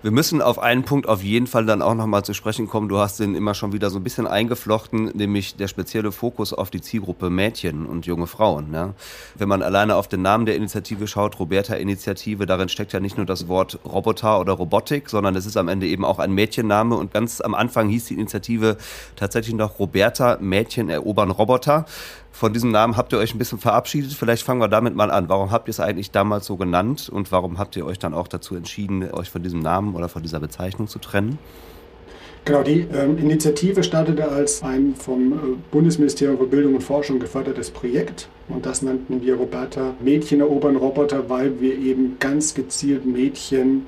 Wir müssen auf einen Punkt auf jeden Fall dann auch nochmal zu sprechen kommen. Du hast den immer schon wieder so ein bisschen eingeflochten, nämlich der spezielle Fokus auf die Zielgruppe Mädchen und junge Frauen. Ja. Wenn man alleine auf den Namen der Initiative schaut, Roberta-Initiative, darin steckt ja nicht nur das Wort Roboter oder Robotik, sondern es ist am Ende eben auch ein Mädchenname. Und ganz am Anfang hieß die Initiative tatsächlich noch Roberta Mädchen erobern Roboter. Von diesem Namen habt ihr euch ein bisschen verabschiedet. Vielleicht fangen wir damit mal an. Warum habt ihr es eigentlich damals so genannt und warum habt ihr euch dann auch dazu entschieden, euch von diesem Namen oder von dieser Bezeichnung zu trennen? Genau, die ähm, Initiative startete als ein vom äh, Bundesministerium für Bildung und Forschung gefördertes Projekt. Und das nannten wir Roberta Mädchen erobern Roboter, weil wir eben ganz gezielt Mädchen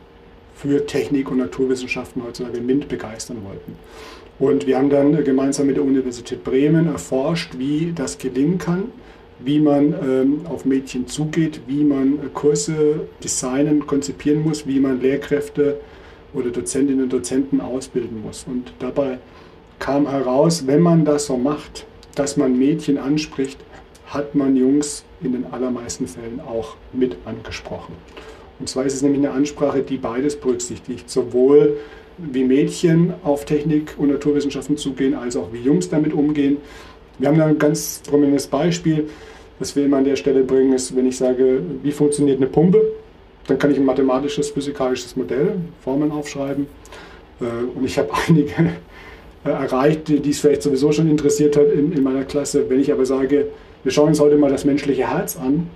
für Technik und Naturwissenschaften heutzutage MINT begeistern wollten. Und wir haben dann gemeinsam mit der Universität Bremen erforscht, wie das gelingen kann, wie man ähm, auf Mädchen zugeht, wie man äh, Kurse designen, konzipieren muss, wie man Lehrkräfte oder Dozentinnen und Dozenten ausbilden muss. Und dabei kam heraus, wenn man das so macht, dass man Mädchen anspricht, hat man Jungs in den allermeisten Fällen auch mit angesprochen. Und zwar ist es nämlich eine Ansprache, die beides berücksichtigt, sowohl wie Mädchen auf Technik und Naturwissenschaften zugehen, als auch wie Jungs damit umgehen. Wir haben da ein ganz prominentes Beispiel, das wir immer an der Stelle bringen, ist, wenn ich sage, wie funktioniert eine Pumpe, dann kann ich ein mathematisches, physikalisches Modell, Formeln aufschreiben. Äh, und ich habe einige äh, erreicht, die es vielleicht sowieso schon interessiert hat in, in meiner Klasse. Wenn ich aber sage, wir schauen uns heute mal das menschliche Herz an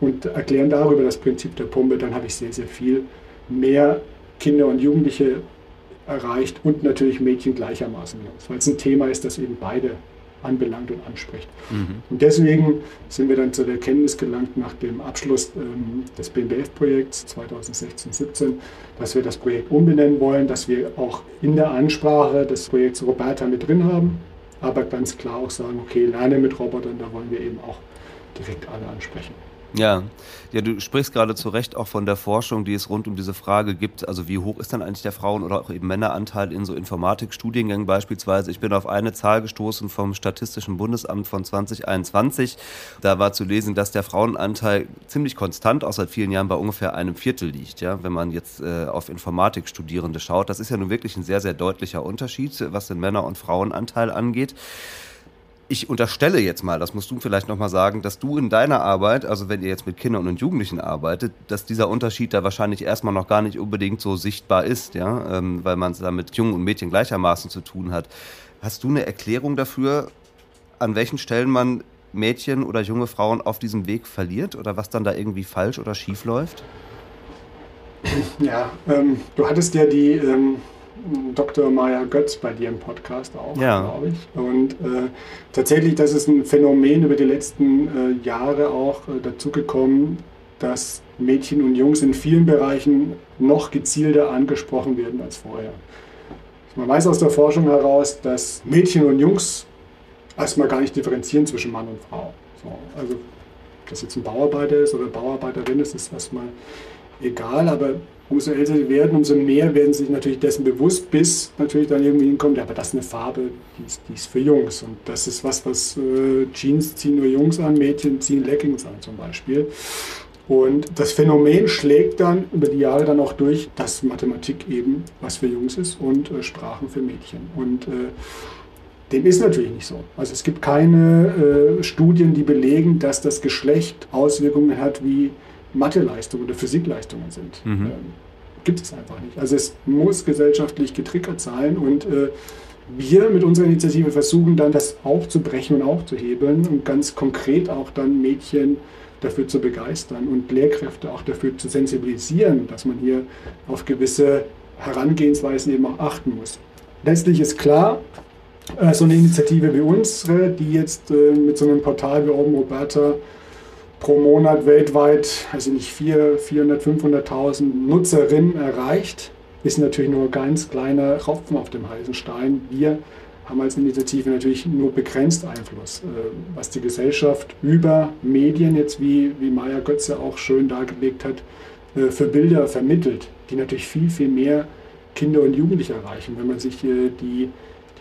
und erklären darüber das Prinzip der Pumpe, dann habe ich sehr, sehr viel mehr Kinder und Jugendliche erreicht und natürlich Mädchen gleichermaßen, weil es ein Thema ist, das eben beide anbelangt und anspricht. Mhm. Und deswegen sind wir dann zu der Erkenntnis gelangt nach dem Abschluss ähm, des BMBF-Projekts 2016-17, dass wir das Projekt umbenennen wollen, dass wir auch in der Ansprache des Projekts Roberta mit drin haben, aber ganz klar auch sagen, okay, lerne mit Robotern, da wollen wir eben auch direkt alle ansprechen. Ja. ja, du sprichst gerade zu Recht auch von der Forschung, die es rund um diese Frage gibt. Also wie hoch ist dann eigentlich der Frauen- oder auch eben Männeranteil in so Informatikstudiengängen beispielsweise? Ich bin auf eine Zahl gestoßen vom Statistischen Bundesamt von 2021. Da war zu lesen, dass der Frauenanteil ziemlich konstant auch seit vielen Jahren bei ungefähr einem Viertel liegt. Ja, wenn man jetzt äh, auf Informatikstudierende schaut, das ist ja nun wirklich ein sehr, sehr deutlicher Unterschied, was den Männer- und Frauenanteil angeht ich unterstelle jetzt mal, das musst du vielleicht nochmal sagen, dass du in deiner Arbeit, also wenn ihr jetzt mit Kindern und Jugendlichen arbeitet, dass dieser Unterschied da wahrscheinlich erstmal noch gar nicht unbedingt so sichtbar ist, ja, ähm, weil man es da mit Jungen und Mädchen gleichermaßen zu tun hat. Hast du eine Erklärung dafür, an welchen Stellen man Mädchen oder junge Frauen auf diesem Weg verliert oder was dann da irgendwie falsch oder schief läuft? Ja, ähm, du hattest ja die ähm, Dr. Maya Götz bei dir im Podcast auch, ja. glaube ich. Und äh, tatsächlich, das ist ein Phänomen über die letzten äh, Jahre auch äh, dazugekommen, dass Mädchen und Jungs in vielen Bereichen noch gezielter angesprochen werden als vorher. Man weiß aus der Forschung heraus, dass Mädchen und Jungs erstmal gar nicht differenzieren zwischen Mann und Frau. So, also, ob das jetzt ein Bauarbeiter ist oder Bauarbeiterin ist, ist erstmal egal, aber umso älter sie werden, umso mehr werden sie sich natürlich dessen bewusst, bis natürlich dann irgendwie hinkommt, ja, aber das ist eine Farbe, die ist, die ist für Jungs. Und das ist was, was äh, Jeans ziehen nur Jungs an, Mädchen ziehen Leggings an zum Beispiel. Und das Phänomen schlägt dann über die Jahre dann auch durch, dass Mathematik eben was für Jungs ist und äh, Sprachen für Mädchen. Und äh, dem ist natürlich nicht so. Also es gibt keine äh, Studien, die belegen, dass das Geschlecht Auswirkungen hat wie Matheleistungen oder Physikleistungen sind. Mhm. Ähm, gibt es einfach nicht. Also es muss gesellschaftlich getriggert sein und äh, wir mit unserer Initiative versuchen dann das aufzubrechen und aufzuhebeln und ganz konkret auch dann Mädchen dafür zu begeistern und Lehrkräfte auch dafür zu sensibilisieren, dass man hier auf gewisse Herangehensweisen eben auch achten muss. Letztlich ist klar, äh, so eine Initiative wie unsere, die jetzt äh, mit so einem Portal wie Open Roberta pro Monat weltweit, also nicht 400, 500.000 Nutzerinnen erreicht, ist natürlich nur ein ganz kleiner Tropfen auf dem heißen Stein. Wir haben als Initiative natürlich nur begrenzt Einfluss, äh, was die Gesellschaft über Medien, jetzt wie, wie Maya Götze auch schön dargelegt hat, äh, für Bilder vermittelt, die natürlich viel, viel mehr Kinder und Jugendliche erreichen. Wenn man sich die, die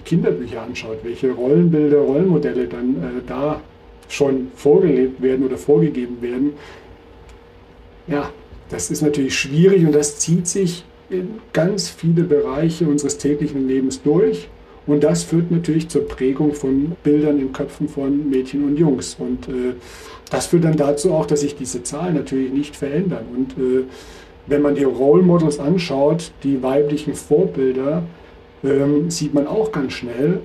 Kinderbücher anschaut, welche Rollenbilder, Rollenmodelle dann äh, da schon vorgelebt werden oder vorgegeben werden, ja, das ist natürlich schwierig und das zieht sich in ganz viele Bereiche unseres täglichen Lebens durch. Und das führt natürlich zur Prägung von Bildern in Köpfen von Mädchen und Jungs. Und äh, das führt dann dazu auch, dass sich diese Zahlen natürlich nicht verändern. Und äh, wenn man die Role Models anschaut, die weiblichen Vorbilder, ähm, sieht man auch ganz schnell,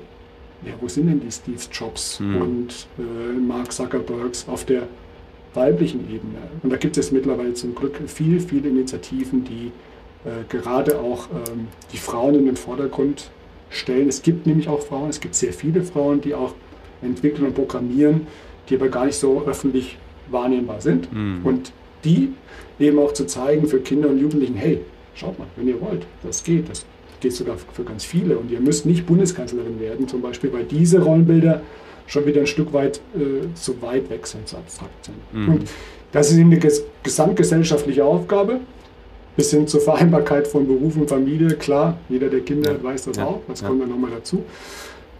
ja, wo sind denn die Steve Jobs mhm. und äh, Mark Zuckerbergs auf der weiblichen Ebene? Und da gibt es mittlerweile zum Glück viele, viele Initiativen, die äh, gerade auch ähm, die Frauen in den Vordergrund stellen. Es gibt nämlich auch Frauen, es gibt sehr viele Frauen, die auch entwickeln und programmieren, die aber gar nicht so öffentlich wahrnehmbar sind. Mhm. Und die eben auch zu zeigen für Kinder und Jugendlichen, hey, schaut mal, wenn ihr wollt, das geht, das geht sogar für ganz viele. Und ihr müsst nicht Bundeskanzlerin werden, zum Beispiel, weil diese Rollenbilder schon wieder ein Stück weit äh, so weit weg sind, so abstrakt sind. Mhm. Und das ist eben eine ges gesamtgesellschaftliche Aufgabe, bis hin zur Vereinbarkeit von Beruf und Familie. Klar, jeder, der Kinder ja. hat, weiß das ja. auch, das ja. kommt dann nochmal dazu.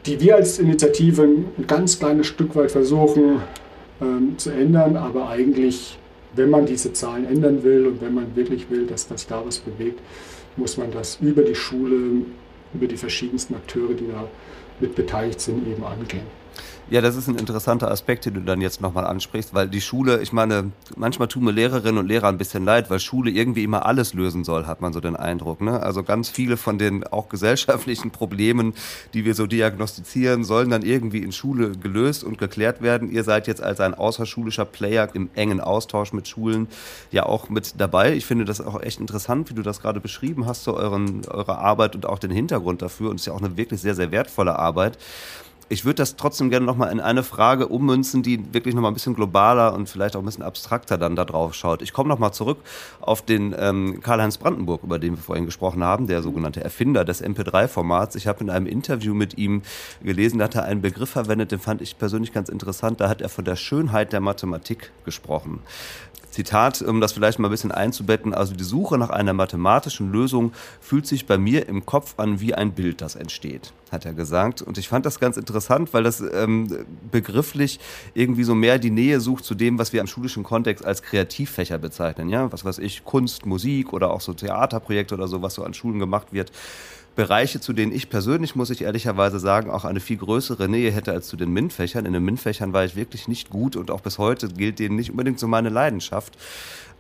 Die wir als Initiative ein ganz kleines Stück weit versuchen ähm, zu ändern, aber eigentlich, wenn man diese Zahlen ändern will und wenn man wirklich will, dass das da was bewegt, muss man das über die Schule, über die verschiedensten Akteure, die da mit beteiligt sind, eben angehen. Ja, das ist ein interessanter Aspekt, den du dann jetzt nochmal ansprichst, weil die Schule, ich meine, manchmal tun mir Lehrerinnen und Lehrer ein bisschen leid, weil Schule irgendwie immer alles lösen soll, hat man so den Eindruck. Ne? Also ganz viele von den auch gesellschaftlichen Problemen, die wir so diagnostizieren, sollen dann irgendwie in Schule gelöst und geklärt werden. Ihr seid jetzt als ein außerschulischer Player im engen Austausch mit Schulen ja auch mit dabei. Ich finde das auch echt interessant, wie du das gerade beschrieben hast, so euren, eure Arbeit und auch den Hintergrund dafür. Und es ist ja auch eine wirklich sehr, sehr wertvolle Arbeit ich würde das trotzdem gerne nochmal in eine Frage ummünzen, die wirklich nochmal ein bisschen globaler und vielleicht auch ein bisschen abstrakter dann da drauf schaut. Ich komme nochmal zurück auf den ähm, Karl-Heinz Brandenburg, über den wir vorhin gesprochen haben, der sogenannte Erfinder des MP3-Formats. Ich habe in einem Interview mit ihm gelesen, da hat er einen Begriff verwendet, den fand ich persönlich ganz interessant. Da hat er von der Schönheit der Mathematik gesprochen. Zitat, um das vielleicht mal ein bisschen einzubetten, also die Suche nach einer mathematischen Lösung fühlt sich bei mir im Kopf an wie ein Bild, das entsteht, hat er gesagt. Und ich fand das ganz interessant, weil das ähm, begrifflich irgendwie so mehr die Nähe sucht zu dem, was wir im schulischen Kontext als Kreativfächer bezeichnen. Ja, was weiß ich, Kunst, Musik oder auch so Theaterprojekte oder so, was so an Schulen gemacht wird. Bereiche, zu denen ich persönlich, muss ich ehrlicherweise sagen, auch eine viel größere Nähe hätte als zu den MINT-Fächern. In den MINT-Fächern war ich wirklich nicht gut und auch bis heute gilt denen nicht unbedingt so meine Leidenschaft.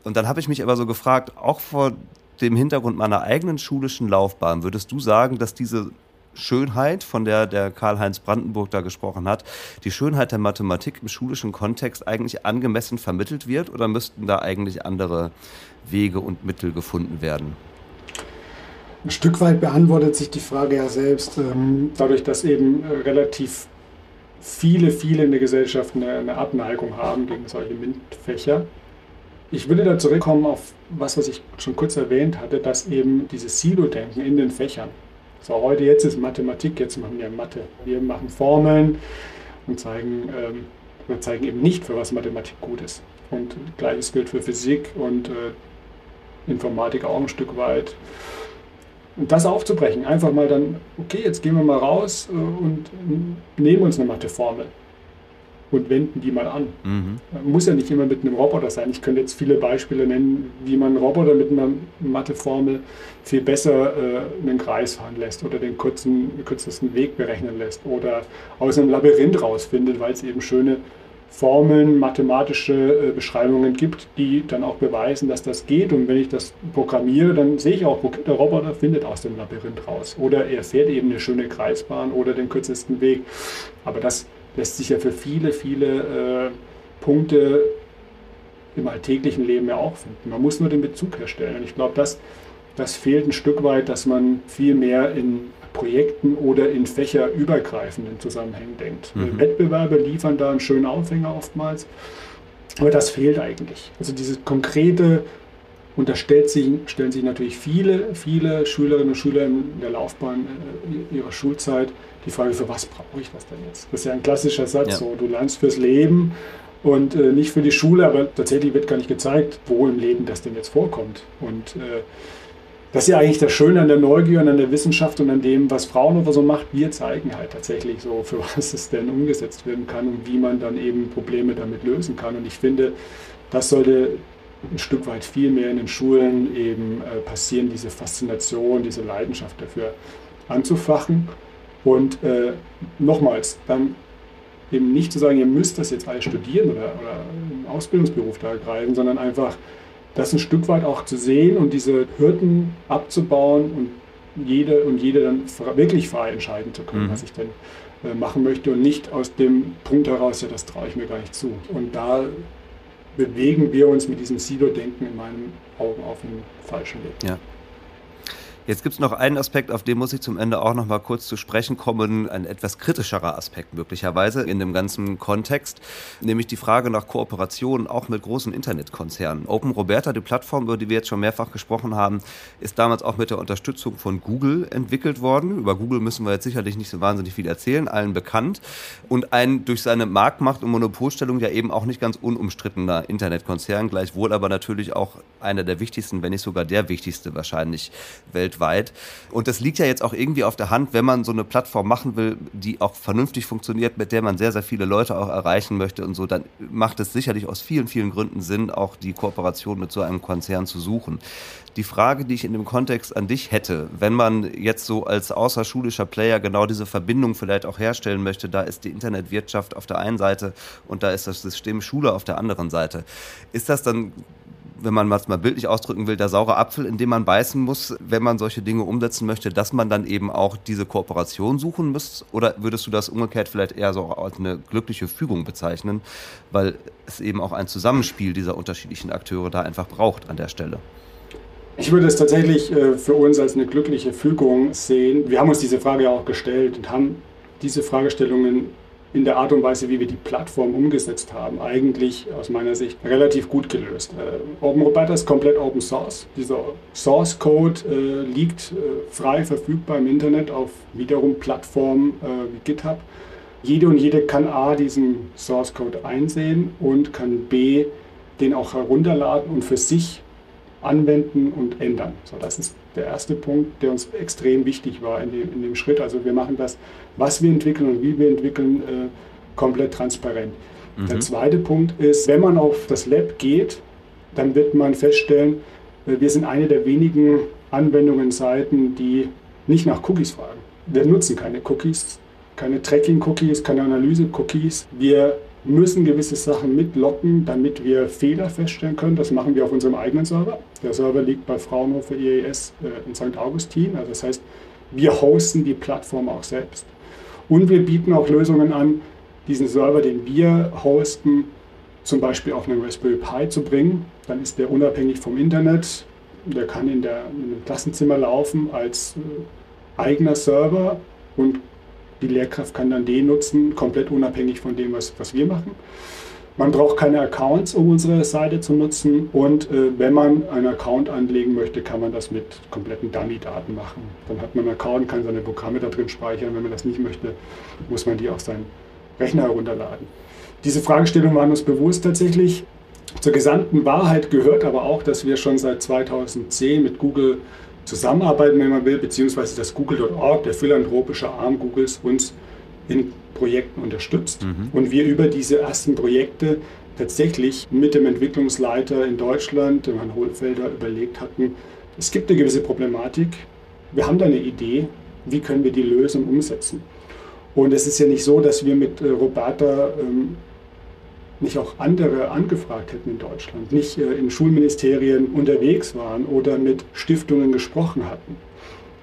Und dann habe ich mich aber so gefragt, auch vor dem Hintergrund meiner eigenen schulischen Laufbahn, würdest du sagen, dass diese Schönheit, von der der Karl-Heinz Brandenburg da gesprochen hat, die Schönheit der Mathematik im schulischen Kontext eigentlich angemessen vermittelt wird oder müssten da eigentlich andere Wege und Mittel gefunden werden? Ein Stück weit beantwortet sich die Frage ja selbst, ähm, dadurch, dass eben äh, relativ viele, viele in der Gesellschaft eine, eine Abneigung haben gegen solche MINT-Fächer. ich würde da zurückkommen auf was, was ich schon kurz erwähnt hatte, dass eben dieses Silo-Denken in den Fächern. So, heute jetzt ist Mathematik, jetzt machen wir Mathe. Wir machen Formeln und zeigen, ähm, wir zeigen eben nicht, für was Mathematik gut ist. Und gleiches gilt für Physik und äh, Informatik auch ein Stück weit. Und das aufzubrechen, einfach mal dann, okay, jetzt gehen wir mal raus äh, und nehmen uns eine Matheformel und wenden die mal an. Mhm. Muss ja nicht immer mit einem Roboter sein. Ich könnte jetzt viele Beispiele nennen, wie man einen Roboter mit einer Matheformel viel besser äh, einen Kreis fahren lässt oder den kurzen, kürzesten Weg berechnen lässt oder aus einem Labyrinth rausfindet, weil es eben schöne Formeln, mathematische äh, Beschreibungen gibt, die dann auch beweisen, dass das geht. Und wenn ich das programmiere, dann sehe ich auch, der Roboter findet aus dem Labyrinth raus. Oder er fährt eben eine schöne Kreisbahn oder den kürzesten Weg. Aber das lässt sich ja für viele, viele äh, Punkte im alltäglichen Leben ja auch finden. Man muss nur den Bezug herstellen. Und ich glaube, das, das fehlt ein Stück weit, dass man viel mehr in Projekten oder in fächerübergreifenden Zusammenhängen denkt. Mhm. Wettbewerbe liefern da einen schönen Aufhänger oftmals, aber das fehlt eigentlich. Also diese konkrete, und da stellt sich, stellen sich natürlich viele, viele Schülerinnen und Schüler in der Laufbahn äh, ihrer Schulzeit die Frage, für was brauche ich das denn jetzt? Das ist ja ein klassischer Satz, ja. so du lernst fürs Leben und äh, nicht für die Schule, aber tatsächlich wird gar nicht gezeigt, wo im Leben das denn jetzt vorkommt. Und äh, das ist ja eigentlich das Schöne an der Neugier und an der Wissenschaft und an dem, was Fraunhofer so macht. Wir zeigen halt tatsächlich so, für was es denn umgesetzt werden kann und wie man dann eben Probleme damit lösen kann. Und ich finde, das sollte ein Stück weit viel mehr in den Schulen eben äh, passieren, diese Faszination, diese Leidenschaft dafür anzufachen. Und äh, nochmals, dann eben nicht zu sagen, ihr müsst das jetzt alles studieren oder, oder einen Ausbildungsberuf da ergreifen, sondern einfach das ein Stück weit auch zu sehen und diese Hürden abzubauen und jede und jede dann wirklich frei entscheiden zu können, mhm. was ich denn äh, machen möchte und nicht aus dem Punkt heraus, ja, das traue ich mir gar nicht zu. Und da bewegen wir uns mit diesem Silo-Denken in meinen Augen auf einem falschen Weg. Ja. Jetzt gibt es noch einen Aspekt, auf den muss ich zum Ende auch noch mal kurz zu sprechen kommen, ein etwas kritischerer Aspekt möglicherweise in dem ganzen Kontext, nämlich die Frage nach Kooperation auch mit großen Internetkonzernen. Open Roberta, die Plattform, über die wir jetzt schon mehrfach gesprochen haben, ist damals auch mit der Unterstützung von Google entwickelt worden. Über Google müssen wir jetzt sicherlich nicht so wahnsinnig viel erzählen, allen bekannt und ein durch seine Marktmacht und Monopolstellung ja eben auch nicht ganz unumstrittener Internetkonzern, gleichwohl aber natürlich auch einer der wichtigsten, wenn nicht sogar der wichtigste wahrscheinlich weltweit weltweit. Und das liegt ja jetzt auch irgendwie auf der Hand, wenn man so eine Plattform machen will, die auch vernünftig funktioniert, mit der man sehr, sehr viele Leute auch erreichen möchte und so, dann macht es sicherlich aus vielen, vielen Gründen Sinn, auch die Kooperation mit so einem Konzern zu suchen. Die Frage, die ich in dem Kontext an dich hätte, wenn man jetzt so als außerschulischer Player genau diese Verbindung vielleicht auch herstellen möchte, da ist die Internetwirtschaft auf der einen Seite und da ist das System Schule auf der anderen Seite. Ist das dann wenn man es mal bildlich ausdrücken will, der saure Apfel, in dem man beißen muss, wenn man solche Dinge umsetzen möchte, dass man dann eben auch diese Kooperation suchen muss? Oder würdest du das umgekehrt vielleicht eher so als eine glückliche Fügung bezeichnen, weil es eben auch ein Zusammenspiel dieser unterschiedlichen Akteure da einfach braucht an der Stelle? Ich würde es tatsächlich äh, für uns als eine glückliche Fügung sehen. Wir haben uns diese Frage ja auch gestellt und haben diese Fragestellungen in der Art und Weise, wie wir die Plattform umgesetzt haben, eigentlich aus meiner Sicht relativ gut gelöst. Äh, Open Roberta ist komplett Open Source. Dieser Source Code äh, liegt äh, frei verfügbar im Internet auf wiederum Plattformen äh, wie GitHub. Jede und jede kann A diesen Source Code einsehen und kann B den auch herunterladen und für sich anwenden und ändern. So, das ist der erste Punkt, der uns extrem wichtig war in dem, in dem Schritt. Also wir machen das, was wir entwickeln und wie wir entwickeln, äh, komplett transparent. Mhm. Der zweite Punkt ist, wenn man auf das Lab geht, dann wird man feststellen, äh, wir sind eine der wenigen Anwendungen, Seiten, die nicht nach Cookies fragen. Wir nutzen keine Cookies, keine Tracking-Cookies, keine Analyse-Cookies. Wir müssen gewisse Sachen mitlocken, damit wir Fehler feststellen können. Das machen wir auf unserem eigenen Server. Der Server liegt bei Fraunhofer IAS äh, in St. Augustin. Also das heißt, wir hosten die Plattform auch selbst. Und wir bieten auch Lösungen an, diesen Server, den wir hosten, zum Beispiel auf einen Raspberry Pi zu bringen. Dann ist der unabhängig vom Internet. Der kann in, der, in einem Klassenzimmer laufen als äh, eigener Server und die Lehrkraft kann dann den nutzen, komplett unabhängig von dem, was, was wir machen. Man braucht keine Accounts, um unsere Seite zu nutzen. Und äh, wenn man einen Account anlegen möchte, kann man das mit kompletten Dummy-Daten machen. Dann hat man einen Account, kann seine Programme da drin speichern. Wenn man das nicht möchte, muss man die auf seinen Rechner herunterladen. Diese Fragestellung waren uns bewusst tatsächlich. Zur gesamten Wahrheit gehört aber auch, dass wir schon seit 2010 mit Google zusammenarbeiten, wenn man will, beziehungsweise dass Google.org, der philanthropische Arm Googles, uns in Projekten unterstützt mhm. und wir über diese ersten Projekte tatsächlich mit dem Entwicklungsleiter in Deutschland, dem Herrn Hohlfelder, überlegt hatten, es gibt eine gewisse Problematik, wir haben da eine Idee, wie können wir die Lösung umsetzen. Und es ist ja nicht so, dass wir mit äh, Roberta ähm, nicht auch andere angefragt hätten in Deutschland, nicht äh, in Schulministerien unterwegs waren oder mit Stiftungen gesprochen hatten.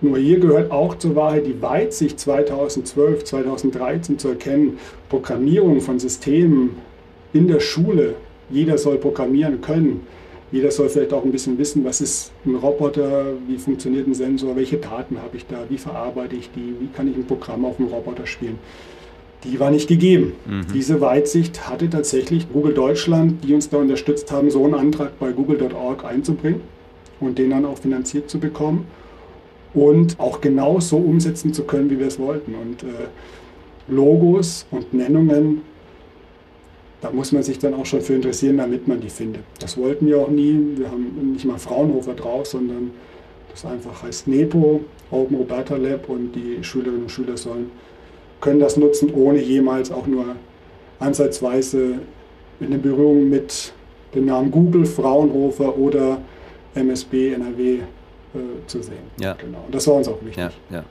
Nur hier gehört auch zur Wahrheit die Weitsicht 2012, 2013 zu erkennen, Programmierung von Systemen in der Schule, jeder soll programmieren können. Jeder soll vielleicht auch ein bisschen wissen, was ist ein Roboter, wie funktioniert ein Sensor, welche Daten habe ich da, wie verarbeite ich die, wie kann ich ein Programm auf dem Roboter spielen. Die war nicht gegeben. Mhm. Diese Weitsicht hatte tatsächlich Google Deutschland, die uns da unterstützt haben, so einen Antrag bei google.org einzubringen und den dann auch finanziert zu bekommen und auch genau so umsetzen zu können, wie wir es wollten. Und äh, Logos und Nennungen, da muss man sich dann auch schon für interessieren, damit man die findet. Das wollten wir auch nie. Wir haben nicht mal Fraunhofer drauf, sondern das einfach heißt NEPO, Open Roberta Lab und die Schülerinnen und Schüler sollen, können das nutzen, ohne jemals auch nur ansatzweise in eine Berührung mit dem Namen Google, Fraunhofer oder MSB, NRW äh, zu sehen. Ja. Genau. Und das war uns auch wichtig. Ja, ja.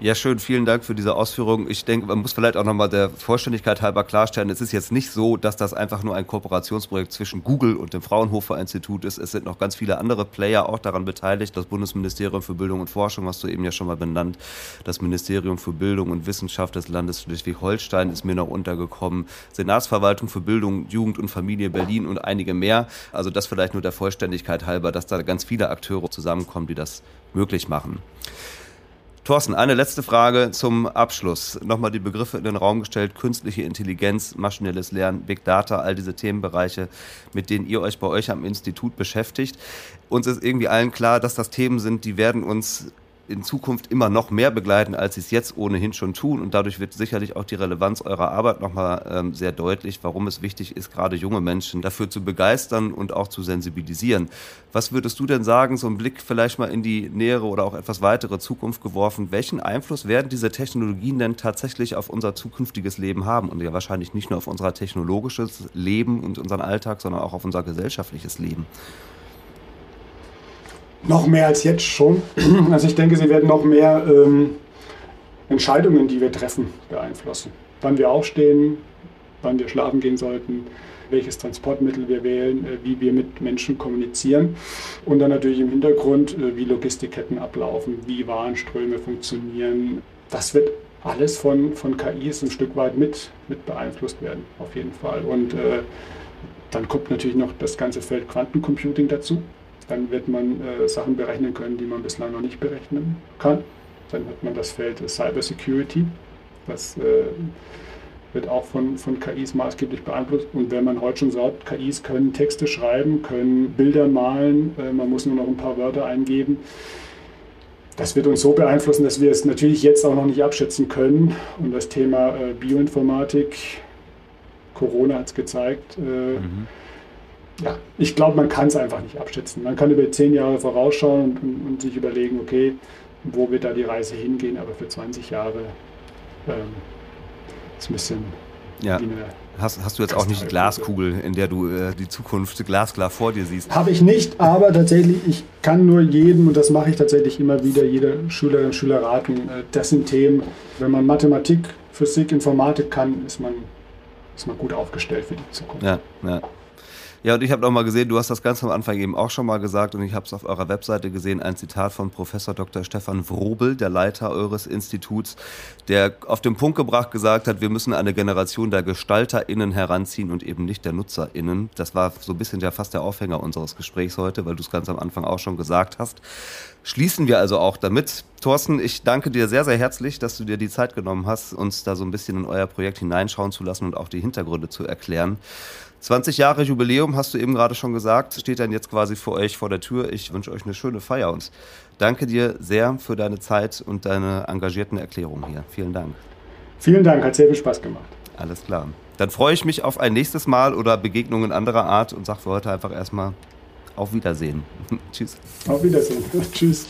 Ja, schön, vielen Dank für diese Ausführungen. Ich denke, man muss vielleicht auch nochmal der Vollständigkeit halber klarstellen, es ist jetzt nicht so, dass das einfach nur ein Kooperationsprojekt zwischen Google und dem Fraunhofer Institut ist. Es sind noch ganz viele andere Player auch daran beteiligt. Das Bundesministerium für Bildung und Forschung hast du eben ja schon mal benannt. Das Ministerium für Bildung und Wissenschaft des Landes Schleswig-Holstein ist mir noch untergekommen. Senatsverwaltung für Bildung, Jugend und Familie Berlin und einige mehr. Also das vielleicht nur der Vollständigkeit halber, dass da ganz viele Akteure zusammenkommen, die das möglich machen. Thorsten, eine letzte Frage zum Abschluss. Nochmal die Begriffe in den Raum gestellt. Künstliche Intelligenz, maschinelles Lernen, Big Data, all diese Themenbereiche, mit denen ihr euch bei euch am Institut beschäftigt. Uns ist irgendwie allen klar, dass das Themen sind, die werden uns in Zukunft immer noch mehr begleiten, als sie es jetzt ohnehin schon tun. Und dadurch wird sicherlich auch die Relevanz eurer Arbeit nochmal ähm, sehr deutlich, warum es wichtig ist, gerade junge Menschen dafür zu begeistern und auch zu sensibilisieren. Was würdest du denn sagen, so ein Blick vielleicht mal in die nähere oder auch etwas weitere Zukunft geworfen, welchen Einfluss werden diese Technologien denn tatsächlich auf unser zukünftiges Leben haben? Und ja wahrscheinlich nicht nur auf unser technologisches Leben und unseren Alltag, sondern auch auf unser gesellschaftliches Leben. Noch mehr als jetzt schon. Also ich denke, sie werden noch mehr ähm, Entscheidungen, die wir treffen, beeinflussen. Wann wir aufstehen, wann wir schlafen gehen sollten, welches Transportmittel wir wählen, äh, wie wir mit Menschen kommunizieren und dann natürlich im Hintergrund, äh, wie Logistikketten ablaufen, wie Warenströme funktionieren. Das wird alles von, von KIs ein Stück weit mit, mit beeinflusst werden, auf jeden Fall. Und äh, dann kommt natürlich noch das ganze Feld Quantencomputing dazu. Dann wird man äh, Sachen berechnen können, die man bislang noch nicht berechnen kann. Dann hat man das Feld Cyber Security. Das äh, wird auch von, von KIs maßgeblich beeinflusst. Und wenn man heute schon sagt, KIs können Texte schreiben, können Bilder malen, äh, man muss nur noch ein paar Wörter eingeben. Das wird uns so beeinflussen, dass wir es natürlich jetzt auch noch nicht abschätzen können. Und das Thema äh, Bioinformatik, Corona hat es gezeigt, äh, mhm ja, ich glaube, man kann es einfach nicht abschätzen. Man kann über zehn Jahre vorausschauen und, und, und, sich überlegen, okay, wo wird da die Reise hingehen, aber für 20 Jahre ähm, ist ein bisschen ja. wie eine Hast, hast, du jetzt auch nicht die Glaskugel, in der du äh, die Zukunft glasklar vor dir siehst? Habe ich nicht, aber tatsächlich, ich kann nur jedem, und das mache ich tatsächlich immer wieder, jeder Schülerin und Schüler raten, äh, das sind Themen, wenn man Mathematik, Physik, Informatik kann, ist man, ist man gut aufgestellt für die Zukunft. Ja, ja. Ja, und ich habe noch mal gesehen, du hast das ganz am Anfang eben auch schon mal gesagt und ich habe es auf eurer Webseite gesehen, ein Zitat von Professor Dr. Stefan Wrobel, der Leiter eures Instituts, der auf den Punkt gebracht gesagt hat, wir müssen eine Generation der GestalterInnen heranziehen und eben nicht der NutzerInnen. Das war so ein bisschen ja fast der Aufhänger unseres Gesprächs heute, weil du es ganz am Anfang auch schon gesagt hast. Schließen wir also auch damit, Thorsten, ich danke dir sehr, sehr herzlich, dass du dir die Zeit genommen hast, uns da so ein bisschen in euer Projekt hineinschauen zu lassen und auch die Hintergründe zu erklären. 20 Jahre Jubiläum, hast du eben gerade schon gesagt, steht dann jetzt quasi vor euch vor der Tür. Ich wünsche euch eine schöne Feier und danke dir sehr für deine Zeit und deine engagierten Erklärungen hier. Vielen Dank. Vielen Dank, hat sehr viel Spaß gemacht. Alles klar. Dann freue ich mich auf ein nächstes Mal oder Begegnungen anderer Art und sage für heute einfach erstmal auf Wiedersehen. Tschüss. Auf Wiedersehen. Tschüss.